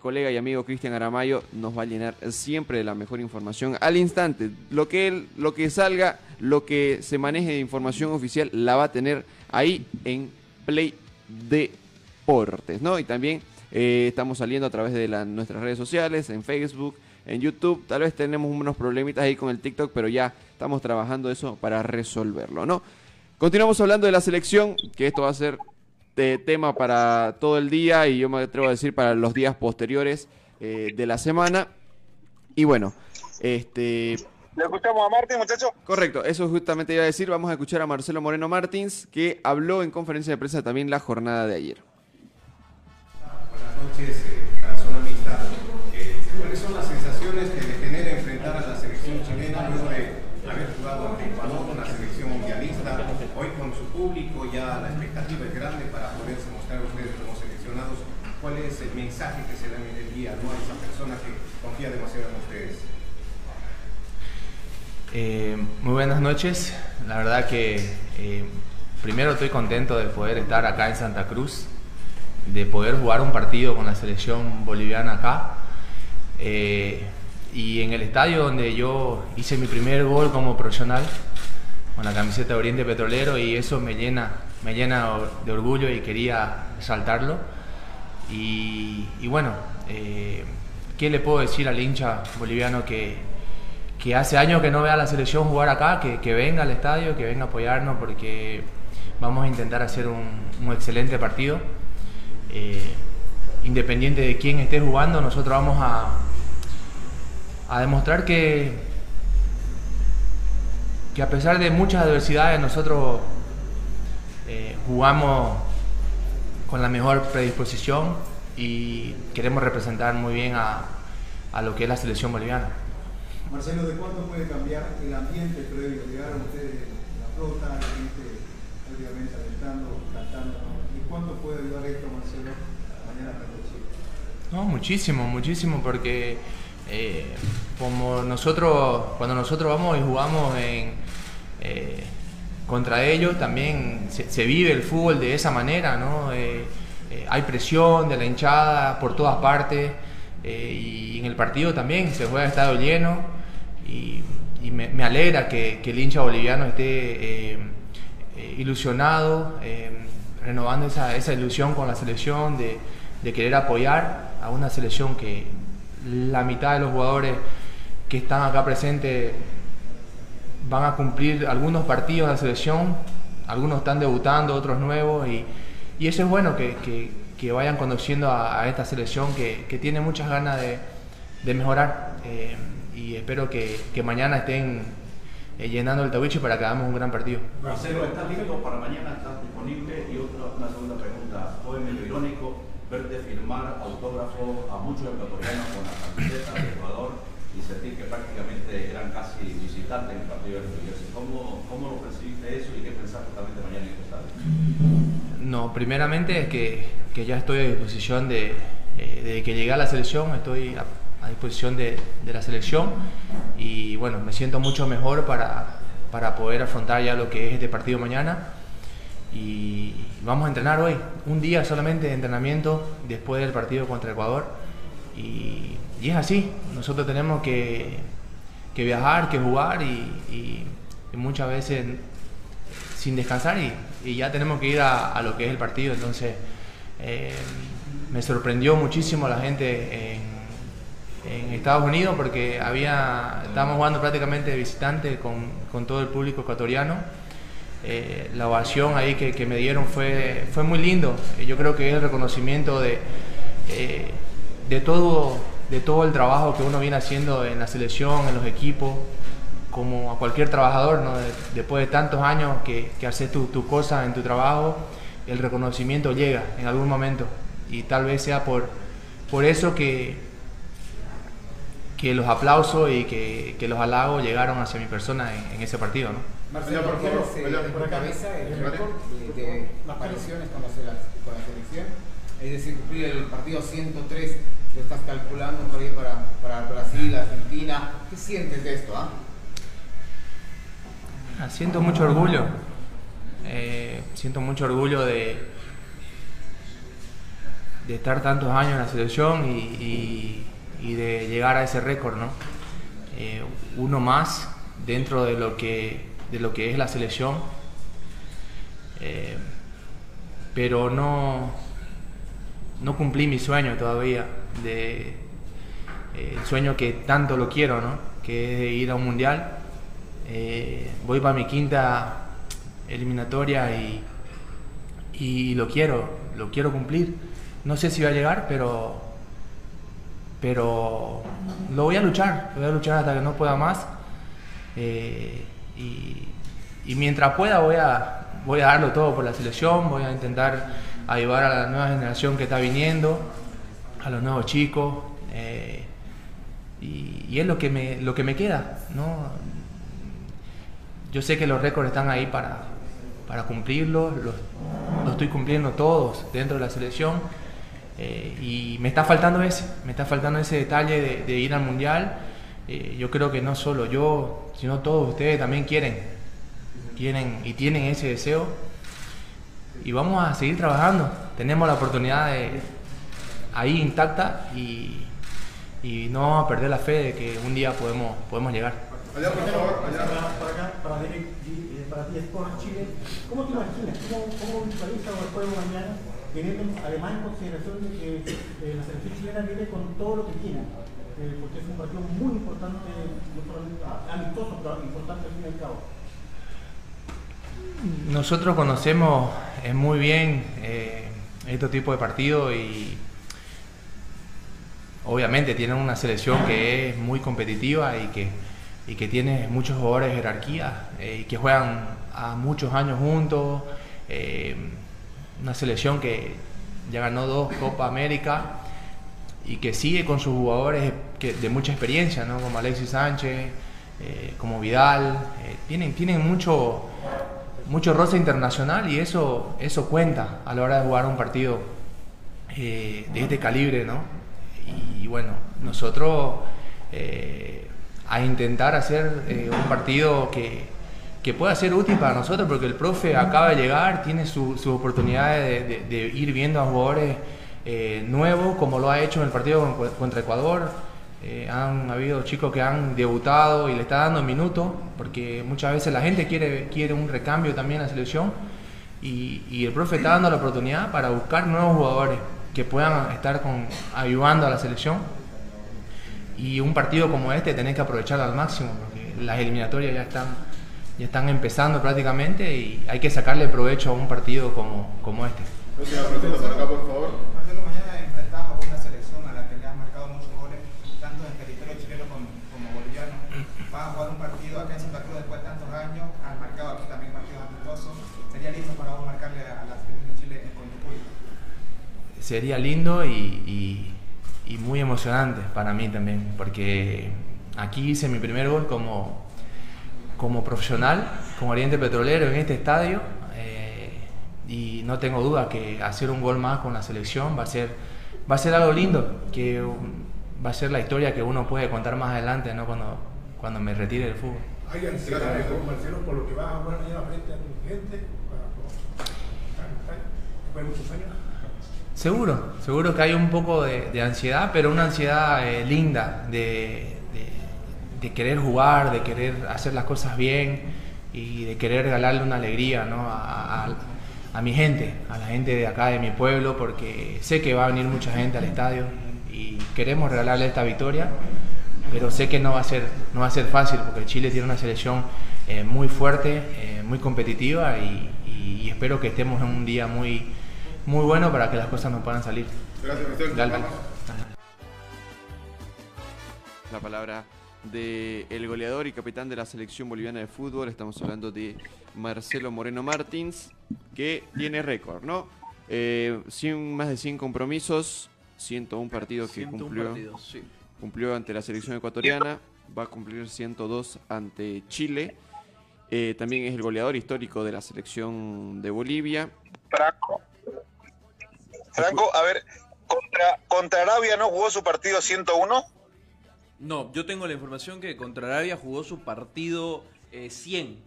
colega y amigo Cristian Aramayo nos va a llenar siempre de la mejor información al instante. Lo que, él, lo que salga, lo que se maneje de información oficial, la va a tener ahí en Play Deportes, ¿no? Y también eh, estamos saliendo a través de nuestras redes sociales, en Facebook, en YouTube. Tal vez tenemos unos problemitas ahí con el TikTok, pero ya estamos trabajando eso para resolverlo, ¿no? Continuamos hablando de la selección, que esto va a ser de tema para todo el día y yo me atrevo a decir para los días posteriores eh, de la semana. Y bueno, este... ¿Le escuchamos a Martín, muchachos? Correcto, eso justamente iba a decir. Vamos a escuchar a Marcelo Moreno Martins, que habló en conferencia de prensa también la jornada de ayer. Buenas noches, eh, a la zona mixta. Eh, ¿Cuáles son las sensaciones que le genera enfrentar a la selección chilena luego de haber jugado ante Ecuador, una selección mundialista? Hoy con su público ya la expectativa es grande para poderse mostrar ustedes como seleccionados. ¿Cuál es el mensaje que se le envía ¿no? a esa persona que confía demasiado en ustedes? Eh, muy buenas noches. La verdad que eh, primero estoy contento de poder estar acá en Santa Cruz, de poder jugar un partido con la selección boliviana acá. Eh, y en el estadio donde yo hice mi primer gol como profesional, con la camiseta de Oriente Petrolero, y eso me llena, me llena de orgullo y quería saltarlo. Y, bueno, eh, ¿qué le puedo decir al hincha boliviano que, que hace años que no vea a la selección jugar acá, que, que venga al estadio, que venga a apoyarnos porque vamos a intentar hacer un, un excelente partido. Eh, independiente de quién esté jugando, nosotros vamos a, a demostrar que, que a pesar de muchas adversidades nosotros eh, jugamos con la mejor predisposición y queremos representar muy bien a, a lo que es la selección boliviana. Marcelo, ¿de cuánto puede cambiar el ambiente previo? Llegaron ustedes la flota, la gente prácticamente alentando, cantando. ¿no? ¿Y cuánto puede ayudar esto, Marcelo, mañana frente a Chile? No, muchísimo, muchísimo, porque eh, como nosotros, cuando nosotros vamos y jugamos en, eh, contra ellos, también se, vive el fútbol de esa manera, ¿no? Eh, eh, hay presión de la hinchada por todas partes eh, y en el partido también se juega a estadio lleno y, y me, alegra que, que el hincha boliviano esté ilusionado, renovando esa, esa ilusión con la selección de, de querer apoyar a una selección que la mitad de los jugadores que están acá presentes van a cumplir algunos partidos de la selección, algunos están debutando, otros nuevos, y, y eso es bueno que, que- vayan conociendo a, esta selección que, que tiene muchas ganas de, de mejorar. eh, y espero que, mañana estén eh, llenando el tabuche para que hagamos un gran partido. Marcelo, ¿estás listo para mañana? ¿Estás disponible? Y otra, una segunda pregunta. Medio irónico verte firmar autógrafo a muchos ecuatorianos con la camiseta de Ecuador y sentir que prácticamente eran casi visitantes en el partido de New. ¿Cómo, ¿Cómo lo percibiste eso y qué pensás justamente mañana en el estadio? No, primeramente es que, que ya estoy a disposición de, eh, de que llegué a la selección, estoy a, a disposición de, de, la selección y bueno, me siento mucho mejor para, para poder afrontar ya lo que es este partido mañana y vamos a entrenar hoy, un día solamente de entrenamiento después del partido contra Ecuador y, es así, nosotros tenemos que, que viajar, que jugar y, muchas veces sin descansar y, ya tenemos que ir a, a, lo que es el partido, entonces eh, me sorprendió muchísimo la gente en, en, Estados Unidos porque había, estábamos jugando prácticamente de visitante con, con todo el público ecuatoriano. Eh, la ovación ahí que, me dieron fue, fue muy lindo. Yo creo que es el reconocimiento de, eh, de, todo, de todo el trabajo que uno viene haciendo en la selección, en los equipos, como a cualquier trabajador, después de tantos años que, que haces tu, tu cosa en tu trabajo, el reconocimiento llega en algún momento y tal vez sea por, por eso que, que los aplausos y que, los halagos llegaron hacia mi persona en, ese partido. Marcelo, por favor, por cabeza el récord de, de apariciones con la, con la selección, es decir, cumplir el partido 103, lo estás calculando por ahí para, para Brasil, Argentina. ¿Qué sientes de esto? Ah? Ah, siento mucho orgullo, eh, siento mucho orgullo de, de estar tantos años en la selección y, y, y de llegar a ese récord, ¿no? Eh, uno más dentro de lo que, de lo que es la selección, eh, pero no, no cumplí mi sueño todavía, eh, el sueño que tanto lo quiero, ¿no? que es ir a un mundial. voy para mi quinta eliminatoria y, y lo quiero, lo quiero cumplir. No sé si va a llegar, pero, pero lo voy a luchar, voy a luchar hasta que no pueda más. Eh, y, mientras pueda voy a, voy a darlo todo por la selección, voy a intentar ayudar a la nueva generación que está viniendo, a los nuevos chicos. Eh, y, es lo que me, lo que me queda. ¿no? Yo sé que los récords están ahí para, para cumplirlos, los, estoy cumpliendo todos dentro de la selección. Eh, y me está faltando ese, me está faltando ese detalle de, de ir al mundial. Eh, yo creo que no solo yo, sino todos ustedes también quieren, quieren y tienen ese deseo. Y vamos a seguir trabajando. Tenemos la oportunidad de, ahí intacta y, y, no vamos a perder la fe de que un día podemos, podemos llegar. Allá, por favor, allá. Para, acá, para, Derek, para ti, Chile, ¿cómo te imaginas? ¿Cómo, cómo visualizas el juego mañana? teniendo además en consideración de que eh, la selección chilena viene con todo lo que tiene, eh, porque es un partido muy importante, no solamente amistoso, pero importante al fin y al cabo. Nosotros conocemos eh, muy bien eh, este tipo de partidos y obviamente tienen una selección que es muy competitiva y que, y que tiene muchos jugadores de jerarquía y que juegan a muchos años juntos una selección que ya ganó dos Copa América y que sigue con sus jugadores de mucha experiencia, ¿no? como Alexis Sánchez, eh, como Vidal, eh, tienen, tienen mucho, mucho roce internacional y eso, eso cuenta a la hora de jugar un partido eh, de este calibre. ¿no? Y, bueno, nosotros a intentar hacer un partido que, que pueda ser útil para nosotros, porque el profe acaba de llegar, tiene su, su oportunidad de, de, de, ir viendo a jugadores eh, nuevos, como lo ha hecho en el partido contra Ecuador. Eh, han habido chicos que han debutado y le está dando minutos, porque muchas veces la gente quiere, quiere un recambio también en la selección, y, y el profe está dando la oportunidad para buscar nuevos jugadores que puedan estar con, ayudando a la selección. Y un partido como este tenés que aprovecharlo al máximo, porque las eliminatorias ya están ya están empezando prácticamente y hay que sacarle provecho a un partido como, como este. Marcelo, por acá, por favor. Marcelo, mañana enfrentamos a una selección a la que le han marcado muchos goles, tanto en territorio chileno como, como boliviano. Va a jugar un partido acá en Santa Cruz después de tantos años, han marcado aquí también partidos amistosos. ¿Sería lindo para vos marcarle a la selección de Chile con tu público? Sería lindo y, y, y muy emocionante para mí también, porque aquí hice mi primer gol como, como profesional, como Oriente Petrolero en este estadio. eh, y no tengo duda que hacer un gol más con la selección va a ser, va a ser algo lindo, que va a ser la historia que uno puede contar más adelante, ¿no? cuando, cuando me retire del fútbol. Hay ansiedad, ¿no, Marcelo, por lo que vas a jugar mañana frente a tu gente. para- muchos años. Seguro, seguro que hay un poco de, ansiedad, pero una ansiedad eh, linda de, querer jugar, de querer hacer las cosas bien y de querer regalarle una alegría a, mi gente, a la gente de acá, de mi pueblo, porque sé que va a venir mucha gente al estadio y queremos regalarle esta victoria, pero sé que no va a ser, no va a ser fácil porque Chile tiene una selección eh, muy fuerte, eh, muy competitiva y espero que estemos en un día muy, muy bueno para que las cosas nos puedan salir. Gracias, Marcelo. Dale. La palabra del goleador y capitán de la selección boliviana de fútbol. Estamos hablando de Marcelo Moreno Martins, que tiene récord, ¿no? Eh, 100 más de 100 compromisos, 101 partidos que 101 cumplió, partidos, sí. cumplió ante la selección ecuatoriana. Va a cumplir 102 ante Chile. Eh, también es el goleador histórico de la selección de Bolivia. Franco. Franco, a ver, contra, contra Arabia no jugó su partido 101. No, yo tengo la información que contra Arabia jugó su partido eh, 100.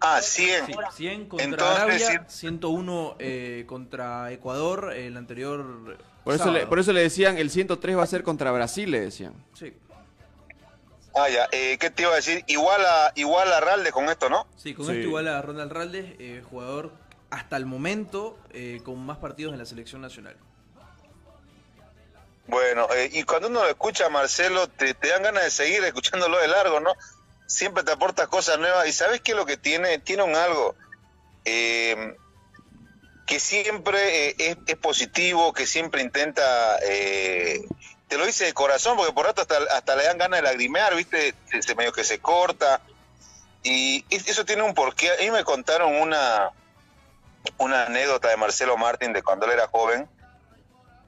Ah, 100. Sí, 100 contra Entonces, Arabia, 101 eh, contra Ecuador, el anterior. Por eso, le, por eso le decían, el 103 va a ser contra Brasil, le decían. Sí. Ah, ya. Eh, ¿Qué te iba a decir? Igual a, igual a Ralde con esto, ¿no? Sí, con Sí. esto igual a Ronald Raldes, eh, jugador hasta el momento eh, con más partidos en la selección nacional. Bueno, eh, y cuando uno lo escucha Marcelo, te, dan ganas de seguir escuchándolo de largo, ¿no? Siempre te aporta cosas nuevas. ¿Y sabes qué es lo que tiene? Tiene un algo eh, que siempre eh, es, positivo, que siempre intenta... eh, te lo dice de corazón, porque por rato hasta, hasta le dan ganas de lagrimear, ¿viste? Se, medio que se corta. Y es- eso tiene un porqué. A mí me contaron una, una anécdota de Marcelo Martín de cuando él era joven.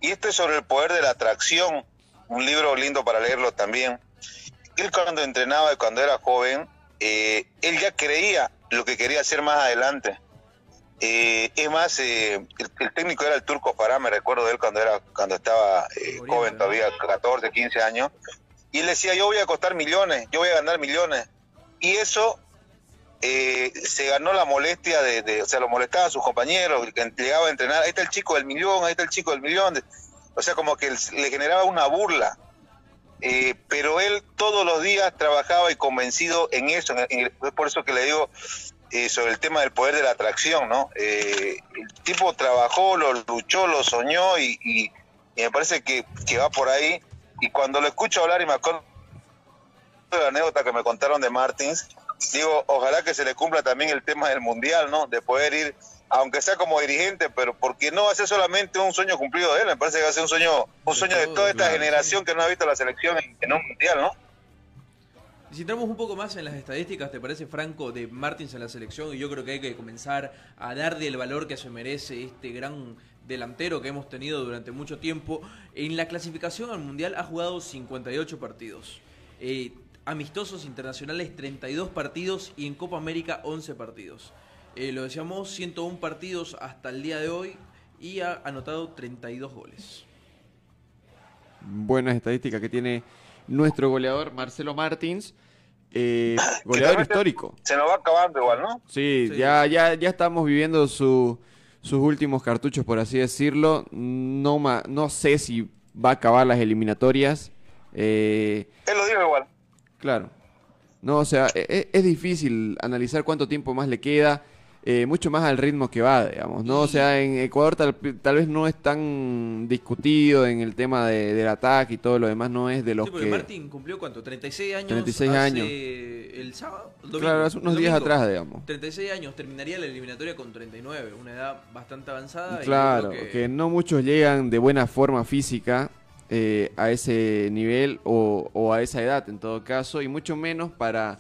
Y esto es sobre el poder de la atracción, un libro lindo para leerlo también. Él cuando entrenaba y cuando era joven, eh, él ya creía lo que quería hacer más adelante. Eh, es más, eh, el, el técnico era el turco Farah, me recuerdo de él cuando, era, cuando estaba eh, joven todavía, 14, 15 años. Y él decía, yo voy a costar millones, yo voy a ganar millones. Y eso eh, se ganó la molestia de, o sea, lo molestaban sus compañeros, llegaba a entrenar, ahí está el chico del millón, ahí está el chico del millón, o sea, como que le generaba una burla. Eh, pero él todos los días trabajaba y convencido en eso, es por eso que le digo eh, sobre el tema del poder de la atracción, ¿no? Eh, el tipo trabajó, lo luchó, lo soñó y, y- y me parece que, que va por ahí. Y cuando lo escucho hablar y me acuerdo de la anécdota que me contaron de Martins, digo, ojalá que se le cumpla también el tema del mundial, ¿no? De poder ir, aunque sea como dirigente, pero porque no va a ser solamente un sueño cumplido de él, me parece que va a ser un sueño, un sueño de toda esta generación que no ha visto la selección en, un mundial, ¿no? Si entramos un poco más en las estadísticas, ¿te parece, Franco, de Martins en la selección? Y yo creo que hay que comenzar a darle el valor que se merece este gran delantero que hemos tenido durante mucho tiempo. En la clasificación al Mundial ha jugado 58 partidos. Eh, amistosos internacionales 32 partidos y en Copa América 11 partidos. Eh, lo decíamos, 101 partidos hasta el día de hoy y ha anotado 32 goles. buenas estadísticas que tiene nuestro goleador Marcelo Martins. eh, goleador histórico. Se nos va acabando igual, ¿no? Sí, Ya, ya, ya estamos viviendo su- sus últimos cartuchos, por así decirlo. No, ma- no sé si va a acabar las eliminatorias. Eh, Él lo dijo igual. Claro. No, o sea, e- e- es, difícil analizar cuánto tiempo más le queda, eh, mucho más al ritmo que va, digamos, ¿no? O sea, en Ecuador tal, tal vez no es tan discutido en el tema de- del ataque y todo lo demás, no es de los Sí, porque que... Martín cumplió cuánto, 36 años. 36 hace años. El sábado. el domingo, Claro, hace unos días atrás, digamos. 36 años, terminaría la eliminatoria con 39, una edad bastante avanzada. y Claro, que... no muchos llegan de buena forma física eh, a ese nivel o, o a esa edad en todo caso, y mucho menos para,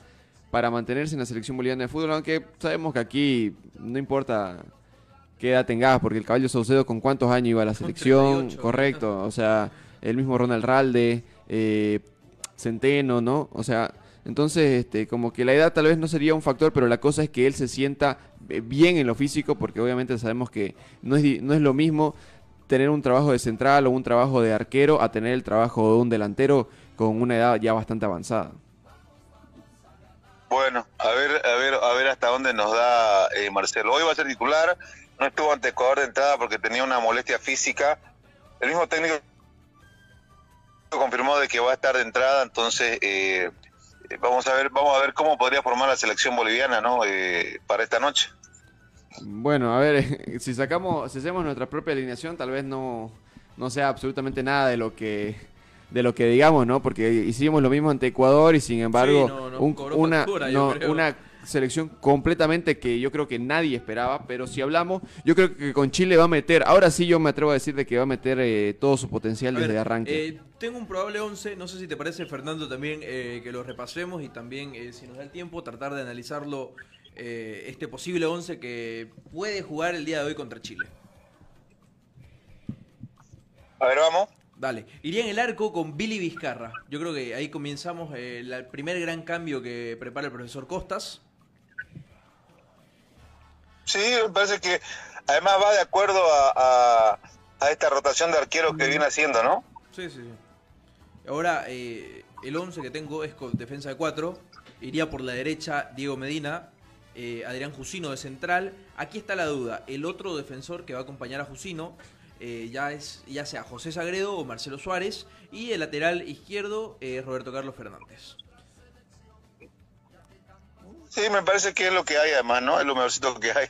para mantenerse en la selección boliviana de fútbol, aunque sabemos que aquí no importa qué edad tengas, porque el caballo Saucedo con cuántos años iba a la selección, 38. correcto, o sea, el mismo Ronald Ralde, eh, Centeno, ¿no? O sea, entonces, este, como que la edad tal vez no sería un factor, pero la cosa es que él se sienta eh, bien en lo físico, porque obviamente sabemos que no es, no es lo mismo tener un trabajo de central o un trabajo de arquero a tener el trabajo de un delantero con una edad ya bastante avanzada. Bueno, a ver, a ver, a ver hasta dónde nos da eh, Marcelo. Hoy va a ser titular, no estuvo ante Ecuador de entrada porque tenía una molestia física. El mismo técnico confirmó de que va a estar de entrada, entonces eh, vamos a ver, vamos a ver cómo podría formar la selección boliviana, ¿no? Eh, para esta noche. Bueno, a ver, si sacamos, si hacemos nuestra propia alineación, tal vez no, no sea absolutamente nada de lo que de lo que digamos, ¿no? Porque hicimos lo mismo ante Ecuador y sin embargo no, no un- cobró una, factura, yo no, creo. una selección completamente que yo creo que nadie esperaba, pero si hablamos, yo creo que con Chile va a meter, ahora sí yo me atrevo a decir de que va a meter eh, todo su potencial A desde ver, arranque. eh, tengo un probable 11, no sé si te parece Fernando también eh, que lo repasemos y también eh, si nos da el tiempo tratar de analizarlo eh, este posible 11 que puede jugar el día de hoy contra Chile. A ver, vamos. Dale, iría en el arco con Billy Vizcarra. Yo creo que ahí comenzamos eh, el primer gran cambio que prepara el profesor Costas. Sí, me parece que además va de acuerdo a, a- a esta rotación de arqueros que viene haciendo, ¿no? Sí, sí, sí. Ahora, eh, el 11 que tengo es con defensa de 4. Iría por la derecha Diego Medina, eh, Adrián Jusino de central. Aquí está la duda. El otro defensor que va a acompañar a Jusino eh, ya, es, ya sea José Sagredo o Marcelo Suárez. Y el lateral izquierdo eh, Roberto Carlos Fernández. Sí, me parece que es lo que hay además, ¿no? Es lo mejorcito que hay.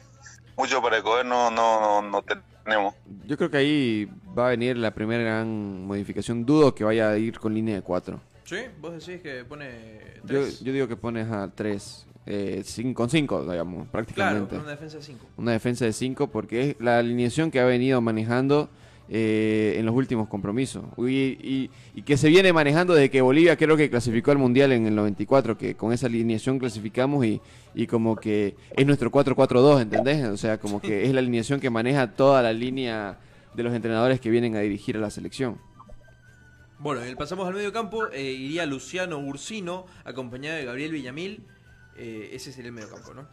Mucho para escoger no, no, no, no tenemos. Yo creo que ahí va a venir la primera gran modificación. Dudo que vaya a ir con línea de 4. ¿Sí? ¿Vos decís que pone Yo, 3? yo digo que pones a 3, eh, con 5, digamos, prácticamente. una defensa de 5. Una defensa de 5 porque es la alineación que ha venido manejando eh, en los últimos compromisos. Y, y- y que se viene manejando desde que Bolivia creo que clasificó al Mundial en el 94, que con esa alineación clasificamos y, y como que es nuestro 4-4-2, ¿entendés? O sea, como que es la alineación que maneja toda la línea de los entrenadores que vienen a dirigir a la selección. Bueno, el pasamos al medio campo. eh, iría Luciano Ursino, acompañado de Gabriel Villamil. Eh, ese sería el medio campo, ¿no?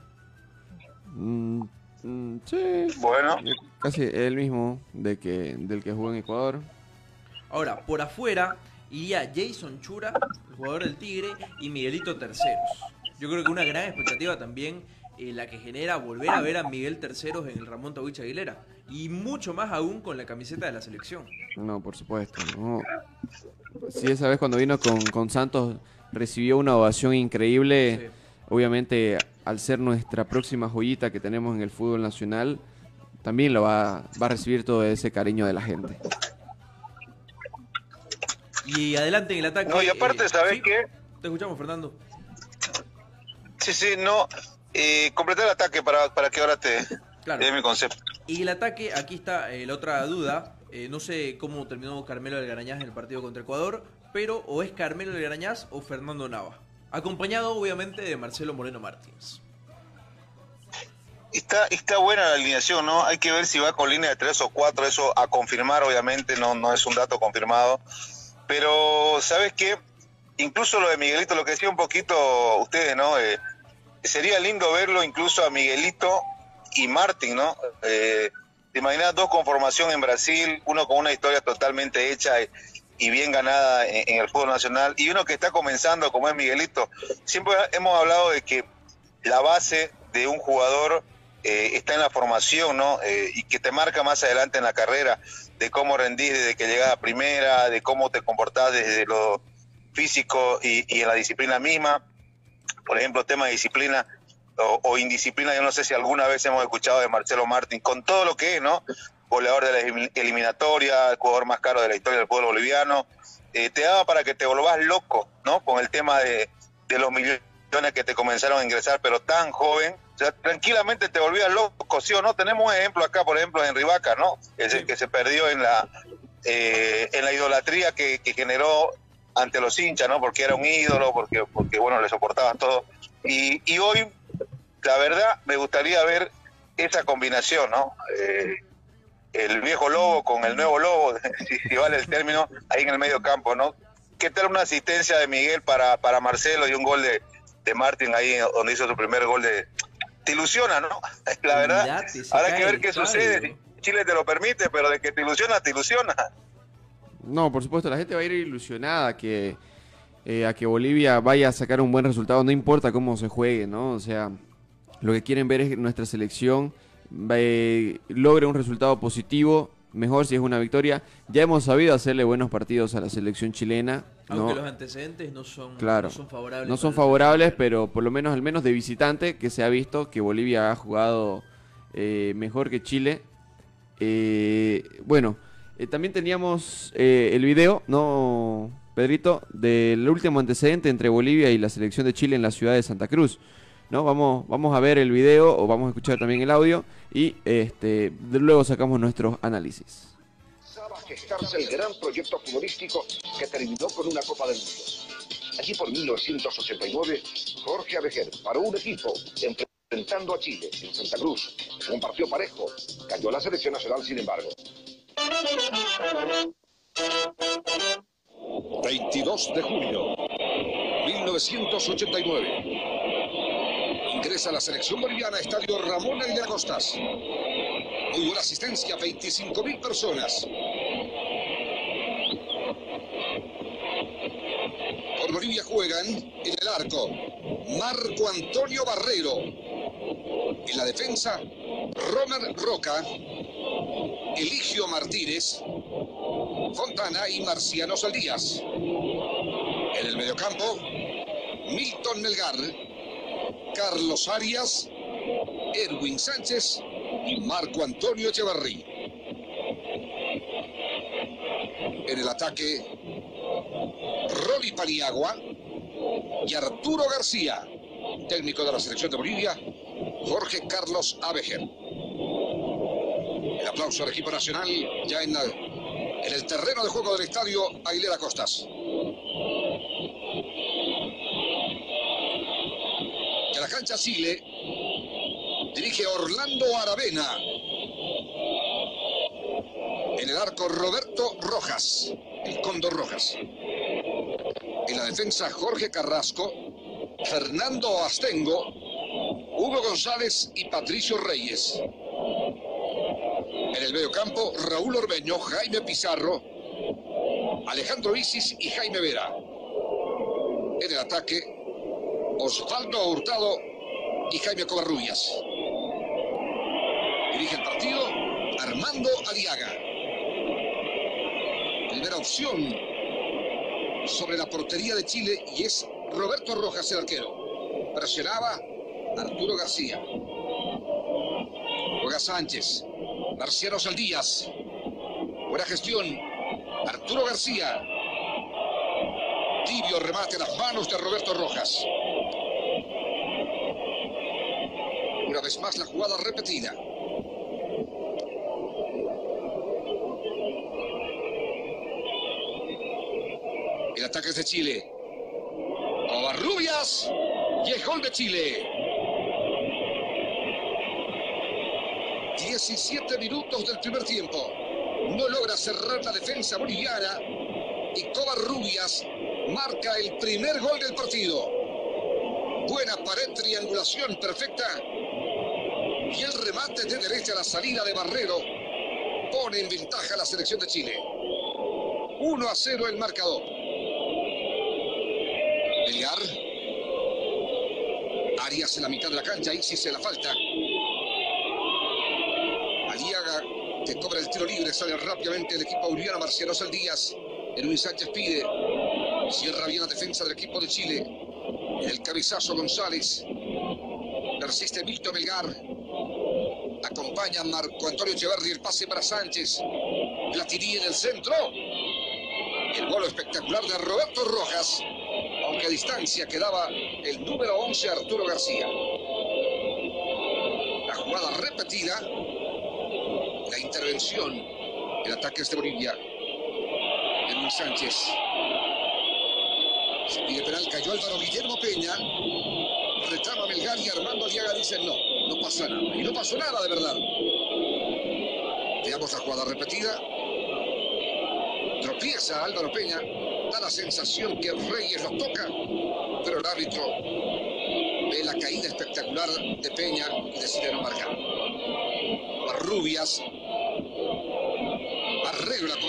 Mm, mm, sí. Bueno. Casi el mismo de que, del que jugó en Ecuador. Ahora, por afuera iría Jason Chura, el jugador del Tigre, y Miguelito Terceros. Yo creo que una gran expectativa también eh, la que genera volver a ver a Miguel Terceros en el Ramón Tawich Aguilera. Y mucho más aún con la camiseta de la selección. No, por supuesto. No. Sí, esa vez cuando vino con, con Santos recibió una ovación increíble. Obviamente, al ser nuestra próxima joyita que tenemos en el fútbol nacional, también lo va, va a recibir todo ese cariño de la gente. Y adelante en el ataque. No, y aparte, eh, ¿sabés ¿sí? qué? Te escuchamos, Fernando. Sí, sí, no. Eh, completar el ataque para, para que ahora te Claro. dé mi concepto. Y el ataque, aquí está eh, la otra duda. Eh, no sé cómo terminó Carmelo Algarañaz en el partido contra Ecuador, pero o es Carmelo Algarañaz o Fernando Nava. Acompañado, obviamente, de Marcelo Moreno Martínez. Está, está buena la alineación, ¿no? Hay que ver si va con línea de tres o cuatro, eso a confirmar, obviamente, no, no es un dato confirmado. Pero, ¿sabes qué? Incluso lo de Miguelito, lo que decía un poquito ustedes, ¿no? Eh, sería lindo verlo incluso a Miguelito y Martín, ¿no? Eh, ¿Te imaginas dos con formación en Brasil, uno con una historia totalmente hecha y, bien ganada en, el fútbol nacional, y uno que está comenzando como es Miguelito? Siempre hemos hablado de que la base de un jugador eh, está en la formación, ¿no? Eh, y que te marca más adelante en la carrera, de cómo rendís desde que llegas a primera, de cómo te comportás desde lo físico y, y en la disciplina misma. Por ejemplo, tema de disciplina o, o indisciplina, yo no sé si alguna vez hemos escuchado de Marcelo Martín, con todo lo que es, ¿no? Goleador de la elim- eliminatoria, el jugador más caro de la historia del fútbol boliviano, eh, te daba para que te volvás loco, ¿no? Con el tema de, de los millones que te comenzaron a ingresar, pero tan joven, o sea, tranquilamente te volvías loco, ¿sí o no? Tenemos un ejemplo acá, por ejemplo, en Rivaca, ¿no? Ese que se perdió en la, eh, en la idolatría que, que generó ante los hinchas, ¿no? Porque era un ídolo, porque, porque bueno, le soportaban todo. Y, y hoy, la verdad, me gustaría ver esa combinación, ¿no? Eh, el viejo lobo con el nuevo lobo, si, si vale el término, ahí en el medio campo, ¿no? ¿Qué tal una asistencia de Miguel para, para Marcelo y un gol de, de Martín ahí donde hizo su primer gol de... Te ilusiona, ¿no? La verdad, habrá que ver qué estadio. sucede. Si Chile te lo permite, pero de que te ilusiona, te ilusiona. No, por supuesto, la gente va a ir ilusionada que, eh, a que Bolivia vaya a sacar un buen resultado, no importa cómo se juegue, ¿no? O sea, lo que quieren ver es que nuestra selección eh, logre un resultado positivo, mejor si es una victoria. Ya hemos sabido hacerle buenos partidos a la selección chilena, ¿no? Aunque los antecedentes no son, Claro. no son favorables. No son favorables, pero por lo menos, al menos de visitante, que se ha visto que Bolivia ha jugado eh, mejor que Chile. Eh, bueno, eh, también teníamos eh, el video, ¿no, Pedrito? Del último antecedente entre Bolivia y la selección de Chile en la ciudad de Santa Cruz. ¿No? Vamos, vamos a ver el video o vamos a escuchar también el audio y este, luego sacamos nuestros análisis. Pensaba gestarse el gran proyecto futbolístico que terminó con una Copa del Mundo. Allí por 1989, Jorge Abejer paró un equipo enfrentando a Chile en Santa Cruz. Un partido parejo. Cayó la selección nacional, sin embargo. 22 de julio, 1989. Ingresa la selección boliviana Estadio Ramón Aguilera Costas. Muy buena asistencia, 25.000 personas. Por Bolivia juegan en el arco Marco Antonio Barrero. En la defensa, Romer Roca, Eligio Martínez, Fontana y Marciano Saldías. En el mediocampo, Milton Melgar, Carlos Arias, Erwin Sánchez y Marco Antonio Echevarrí. En el ataque, Rolly Paniagua y Arturo García, técnico de la selección de Bolivia, Jorge Carlos Abejer. El aplauso al equipo nacional ya en, en el terreno de juego del estadio Aguilera Costas. Cancha dirige Orlando Aravena. En el arco Roberto Rojas, el Cóndor Rojas. En la defensa Jorge Carrasco, Fernando Astengo, Hugo González y Patricio Reyes. En el mediocampo Raúl Orbeño, Jaime Pizarro, Alejandro Isis y Jaime Vera. En el ataque Osvaldo Hurtado y Jaime Covarrubias. Dirige el partido Armando Aliaga. Primera opción sobre la portería de Chile y es Roberto Rojas el arquero. Presionaba Arturo García. Juega Sánchez. Marciano Saldías. Buena gestión. Arturo García. Tibio remate a las manos de Roberto Rojas. Vez más la jugada repetida. El ataque es de Chile. Covarrubias y el gol de Chile. 17 minutos del primer tiempo. No logra cerrar la defensa boliviana y Covarrubias marca el primer gol del partido. Buena pared, triangulación perfecta. Y el remate de derecha a la salida de Barrero pone en ventaja a la selección de Chile. 1 a 0 el marcador. Melgar. Arias en la mitad de la cancha, Isis en la falta. Aliaga que cobra el tiro libre, sale rápidamente el equipo boliviano, Marciano Saldías. Erwin Sánchez pide. Cierra bien la defensa del equipo de Chile. El cabezazo González. Persiste Víctor Melgar. Acompaña Marco Antonio Echeverri el pase para Sánchez. Platini en el centro. El gol espectacular de Roberto Rojas. Aunque a distancia quedaba el número 11 Arturo García. La jugada repetida. La intervención. El ataque es de Bolivia. Edwin Sánchez. Se pide penal, cayó Álvaro Guillermo Peña. Reclama Melgar y Armando Aliaga dicen no, no pasa nada. Y no pasó nada de verdad. Veamos la jugada repetida. Tropieza Álvaro Peña. Da la sensación que Reyes lo toca, pero el árbitro ve la caída espectacular de Peña y decide no marcar. Rubias arregla la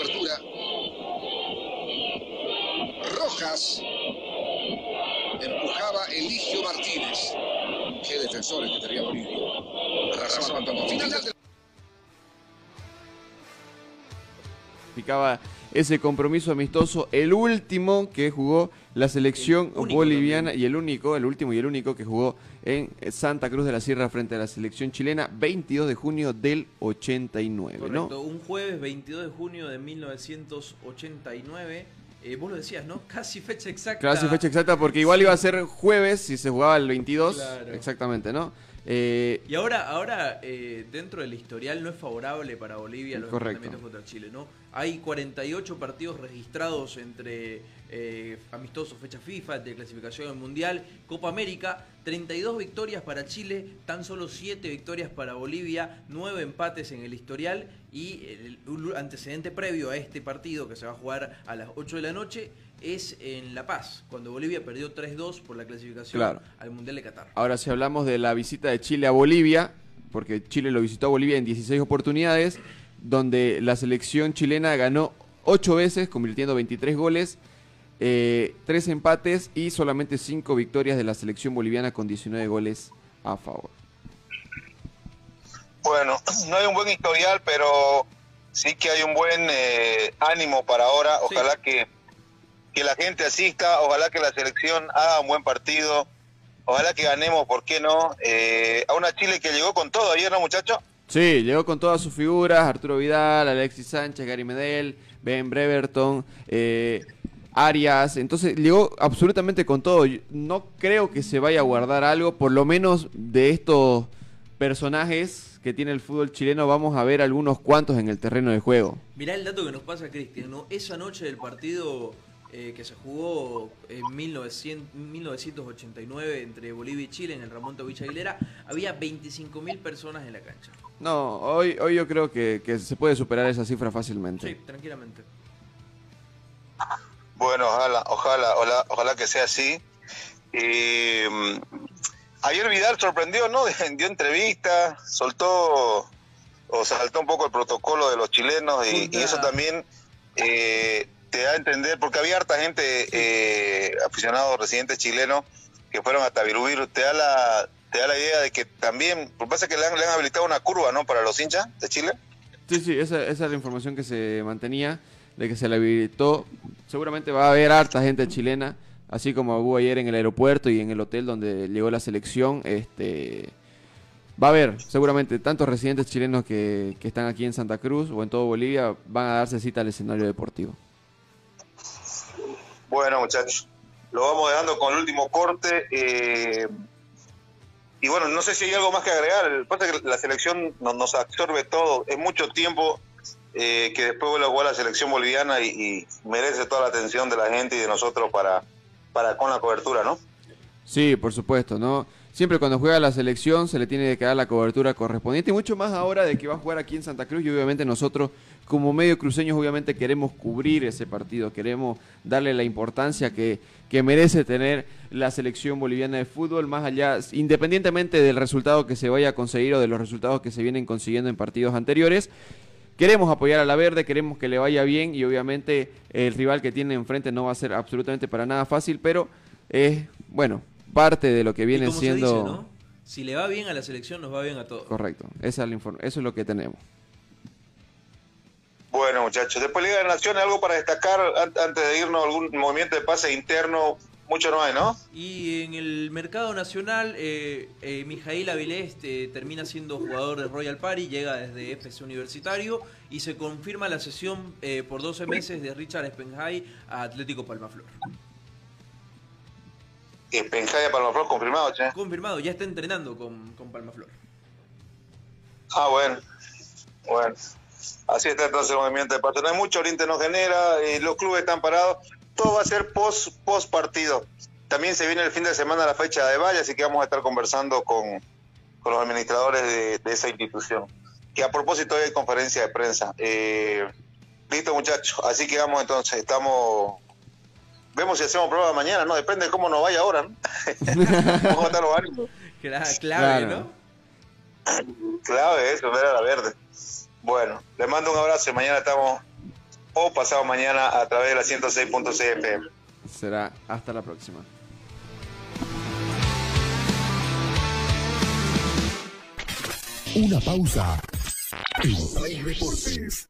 defensores que tenía Bolivia. Arrasaba cuando final del Significaba ese compromiso amistoso, el último que jugó la selección boliviana y el único, el último y el único que jugó en Santa Cruz de la Sierra frente a la selección chilena, 22 de junio del 89, ¿no? Correcto, un jueves 22 de junio de 1989. Eh, vos lo decías, ¿no? Casi fecha exacta. Casi fecha exacta porque igual iba a ser jueves si se jugaba el 22, Claro. exactamente, ¿no? Eh, Y ahora, ahora eh, dentro del historial no es favorable para Bolivia los enfrentamientos contra Chile, ¿no? Hay 48 partidos registrados entre eh, amistosos, fecha FIFA, de clasificación al Mundial, Copa América, 32 victorias para Chile, tan solo 7 victorias para Bolivia, 9 empates en el historial y el, un antecedente previo a este partido que se va a jugar a las 8 de la noche es en La Paz, cuando Bolivia perdió 3-2 por la clasificación Claro. al Mundial de Qatar. Ahora, si hablamos de la visita de Chile a Bolivia, porque Chile lo visitó a Bolivia en 16 oportunidades, donde la selección chilena ganó 8 veces, convirtiendo 23 goles, 3 empates y solamente 5 victorias de la selección boliviana con 19 goles a favor. Bueno, no hay un buen historial, pero sí que hay un buen eh, ánimo para ahora. Ojalá que, que la gente asista, ojalá que la selección haga un buen partido, ojalá que ganemos, ¿por qué no? Eh, a una Chile que llegó con todo ayer, ¿no, muchachos? Sí, llegó con todas sus figuras, Arturo Vidal, Alexis Sánchez, Gary Medel, Ben Breverton, eh, Arias, entonces llegó absolutamente con todo. Yo No creo que se vaya a guardar algo, por lo menos de estos personajes que tiene el fútbol chileno, vamos a ver algunos cuantos en el terreno de juego. Mirá el dato que nos pasa, Cristian, ¿no? Esa noche del partido eh, que se jugó en 1900 1989 entre Bolivia y Chile en el Ramón Tovich Aguilera, había 25.000 personas en la cancha. No, hoy, hoy yo creo que, que se puede superar esa cifra fácilmente. Sí, tranquilamente. Bueno, ojalá, ojalá, ojalá, ojalá que sea así. Eh, ayer Vidal sorprendió, ¿no? Dio entrevista, soltó o saltó un poco el protocolo de los chilenos y, y eso también eh, te da a entender, porque había harta gente, eh, aficionados residentes chilenos, que fueron hasta Virubir, te da la te da la idea de que también, por pasa que le han, le han habilitado una curva, ¿no? Para los hinchas de Chile. Sí, sí, esa, esa es la información que se mantenía, de que se le habilitó. Seguramente va a haber harta gente chilena, así como hubo ayer en el aeropuerto y en el hotel donde llegó la selección. Este, va a haber seguramente tantos residentes chilenos que, que están aquí en Santa Cruz o en todo Bolivia, van a darse cita al escenario deportivo. Bueno, muchachos, lo vamos dejando con el último corte. eh, y bueno, no sé si hay algo más que agregar. Pasa que la selección nos, absorbe todo. Es mucho tiempo eh, que después vuelve a jugar la selección boliviana y, y merece toda la atención de la gente y de nosotros para, para con la cobertura, ¿no? Sí, por supuesto, ¿no? Siempre cuando juega la selección se le tiene que dar la cobertura correspondiente mucho más ahora de que va a jugar aquí en Santa Cruz y obviamente nosotros como medio cruceños obviamente queremos cubrir ese partido, queremos darle la importancia que, que merece tener la selección boliviana de fútbol, más allá, independientemente del resultado que se vaya a conseguir o de los resultados que se vienen consiguiendo en partidos anteriores. Queremos apoyar a la verde, queremos que le vaya bien y obviamente el rival que tiene enfrente no va a ser absolutamente para nada fácil, pero es, bueno, parte de lo que viene como siendo... se dice, ¿no? Si le va bien a la selección, nos va bien a todos. Correcto, esa es la eso es lo que tenemos. Bueno, muchachos, después Liga de Naciones, algo para destacar an- antes de irnos, algún movimiento de pase interno, mucho no hay, ¿no? Y en el mercado nacional, eh, eh, Mijail Avilés eh, termina siendo jugador de Royal Party, llega desde FC Universitario y se confirma la sesión eh, por 12 meses de Richard Spenhai a Atlético Palmaflor. Eh, Penjaya Palmaflor confirmado, che. Confirmado, ya está entrenando con, con Palmaflor. Ah, bueno. Bueno. Así está entonces el movimiento de pase. No hay mucho, Oriente no genera, eh, los clubes están parados. Todo va a ser post, post partido. También se viene el fin de semana la fecha de Valle, así que vamos a estar conversando con, con los administradores de, de esa institución. Que a propósito hoy hay conferencia de prensa. Eh, listo, muchachos. Así que vamos entonces. Estamos vemos si hacemos prueba mañana, ¿no? Depende de cómo nos vaya ahora, ¿no? ¿Cómo están los ánimos? Cla- clave, Claro. ¿no? Clave eso, ver a la verde. Bueno, les mando un abrazo y mañana estamos, o pasado mañana, a través de la 106.6 FM. Será hasta la próxima. Una pausa. En Play Deportes.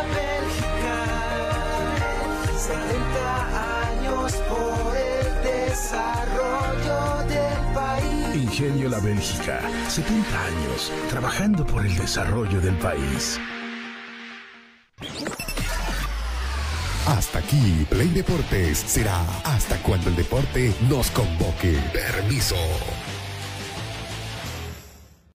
La Bélgica, 70 años trabajando por el desarrollo del país. Hasta aquí, Play Deportes será hasta cuando el deporte nos convoque. Permiso.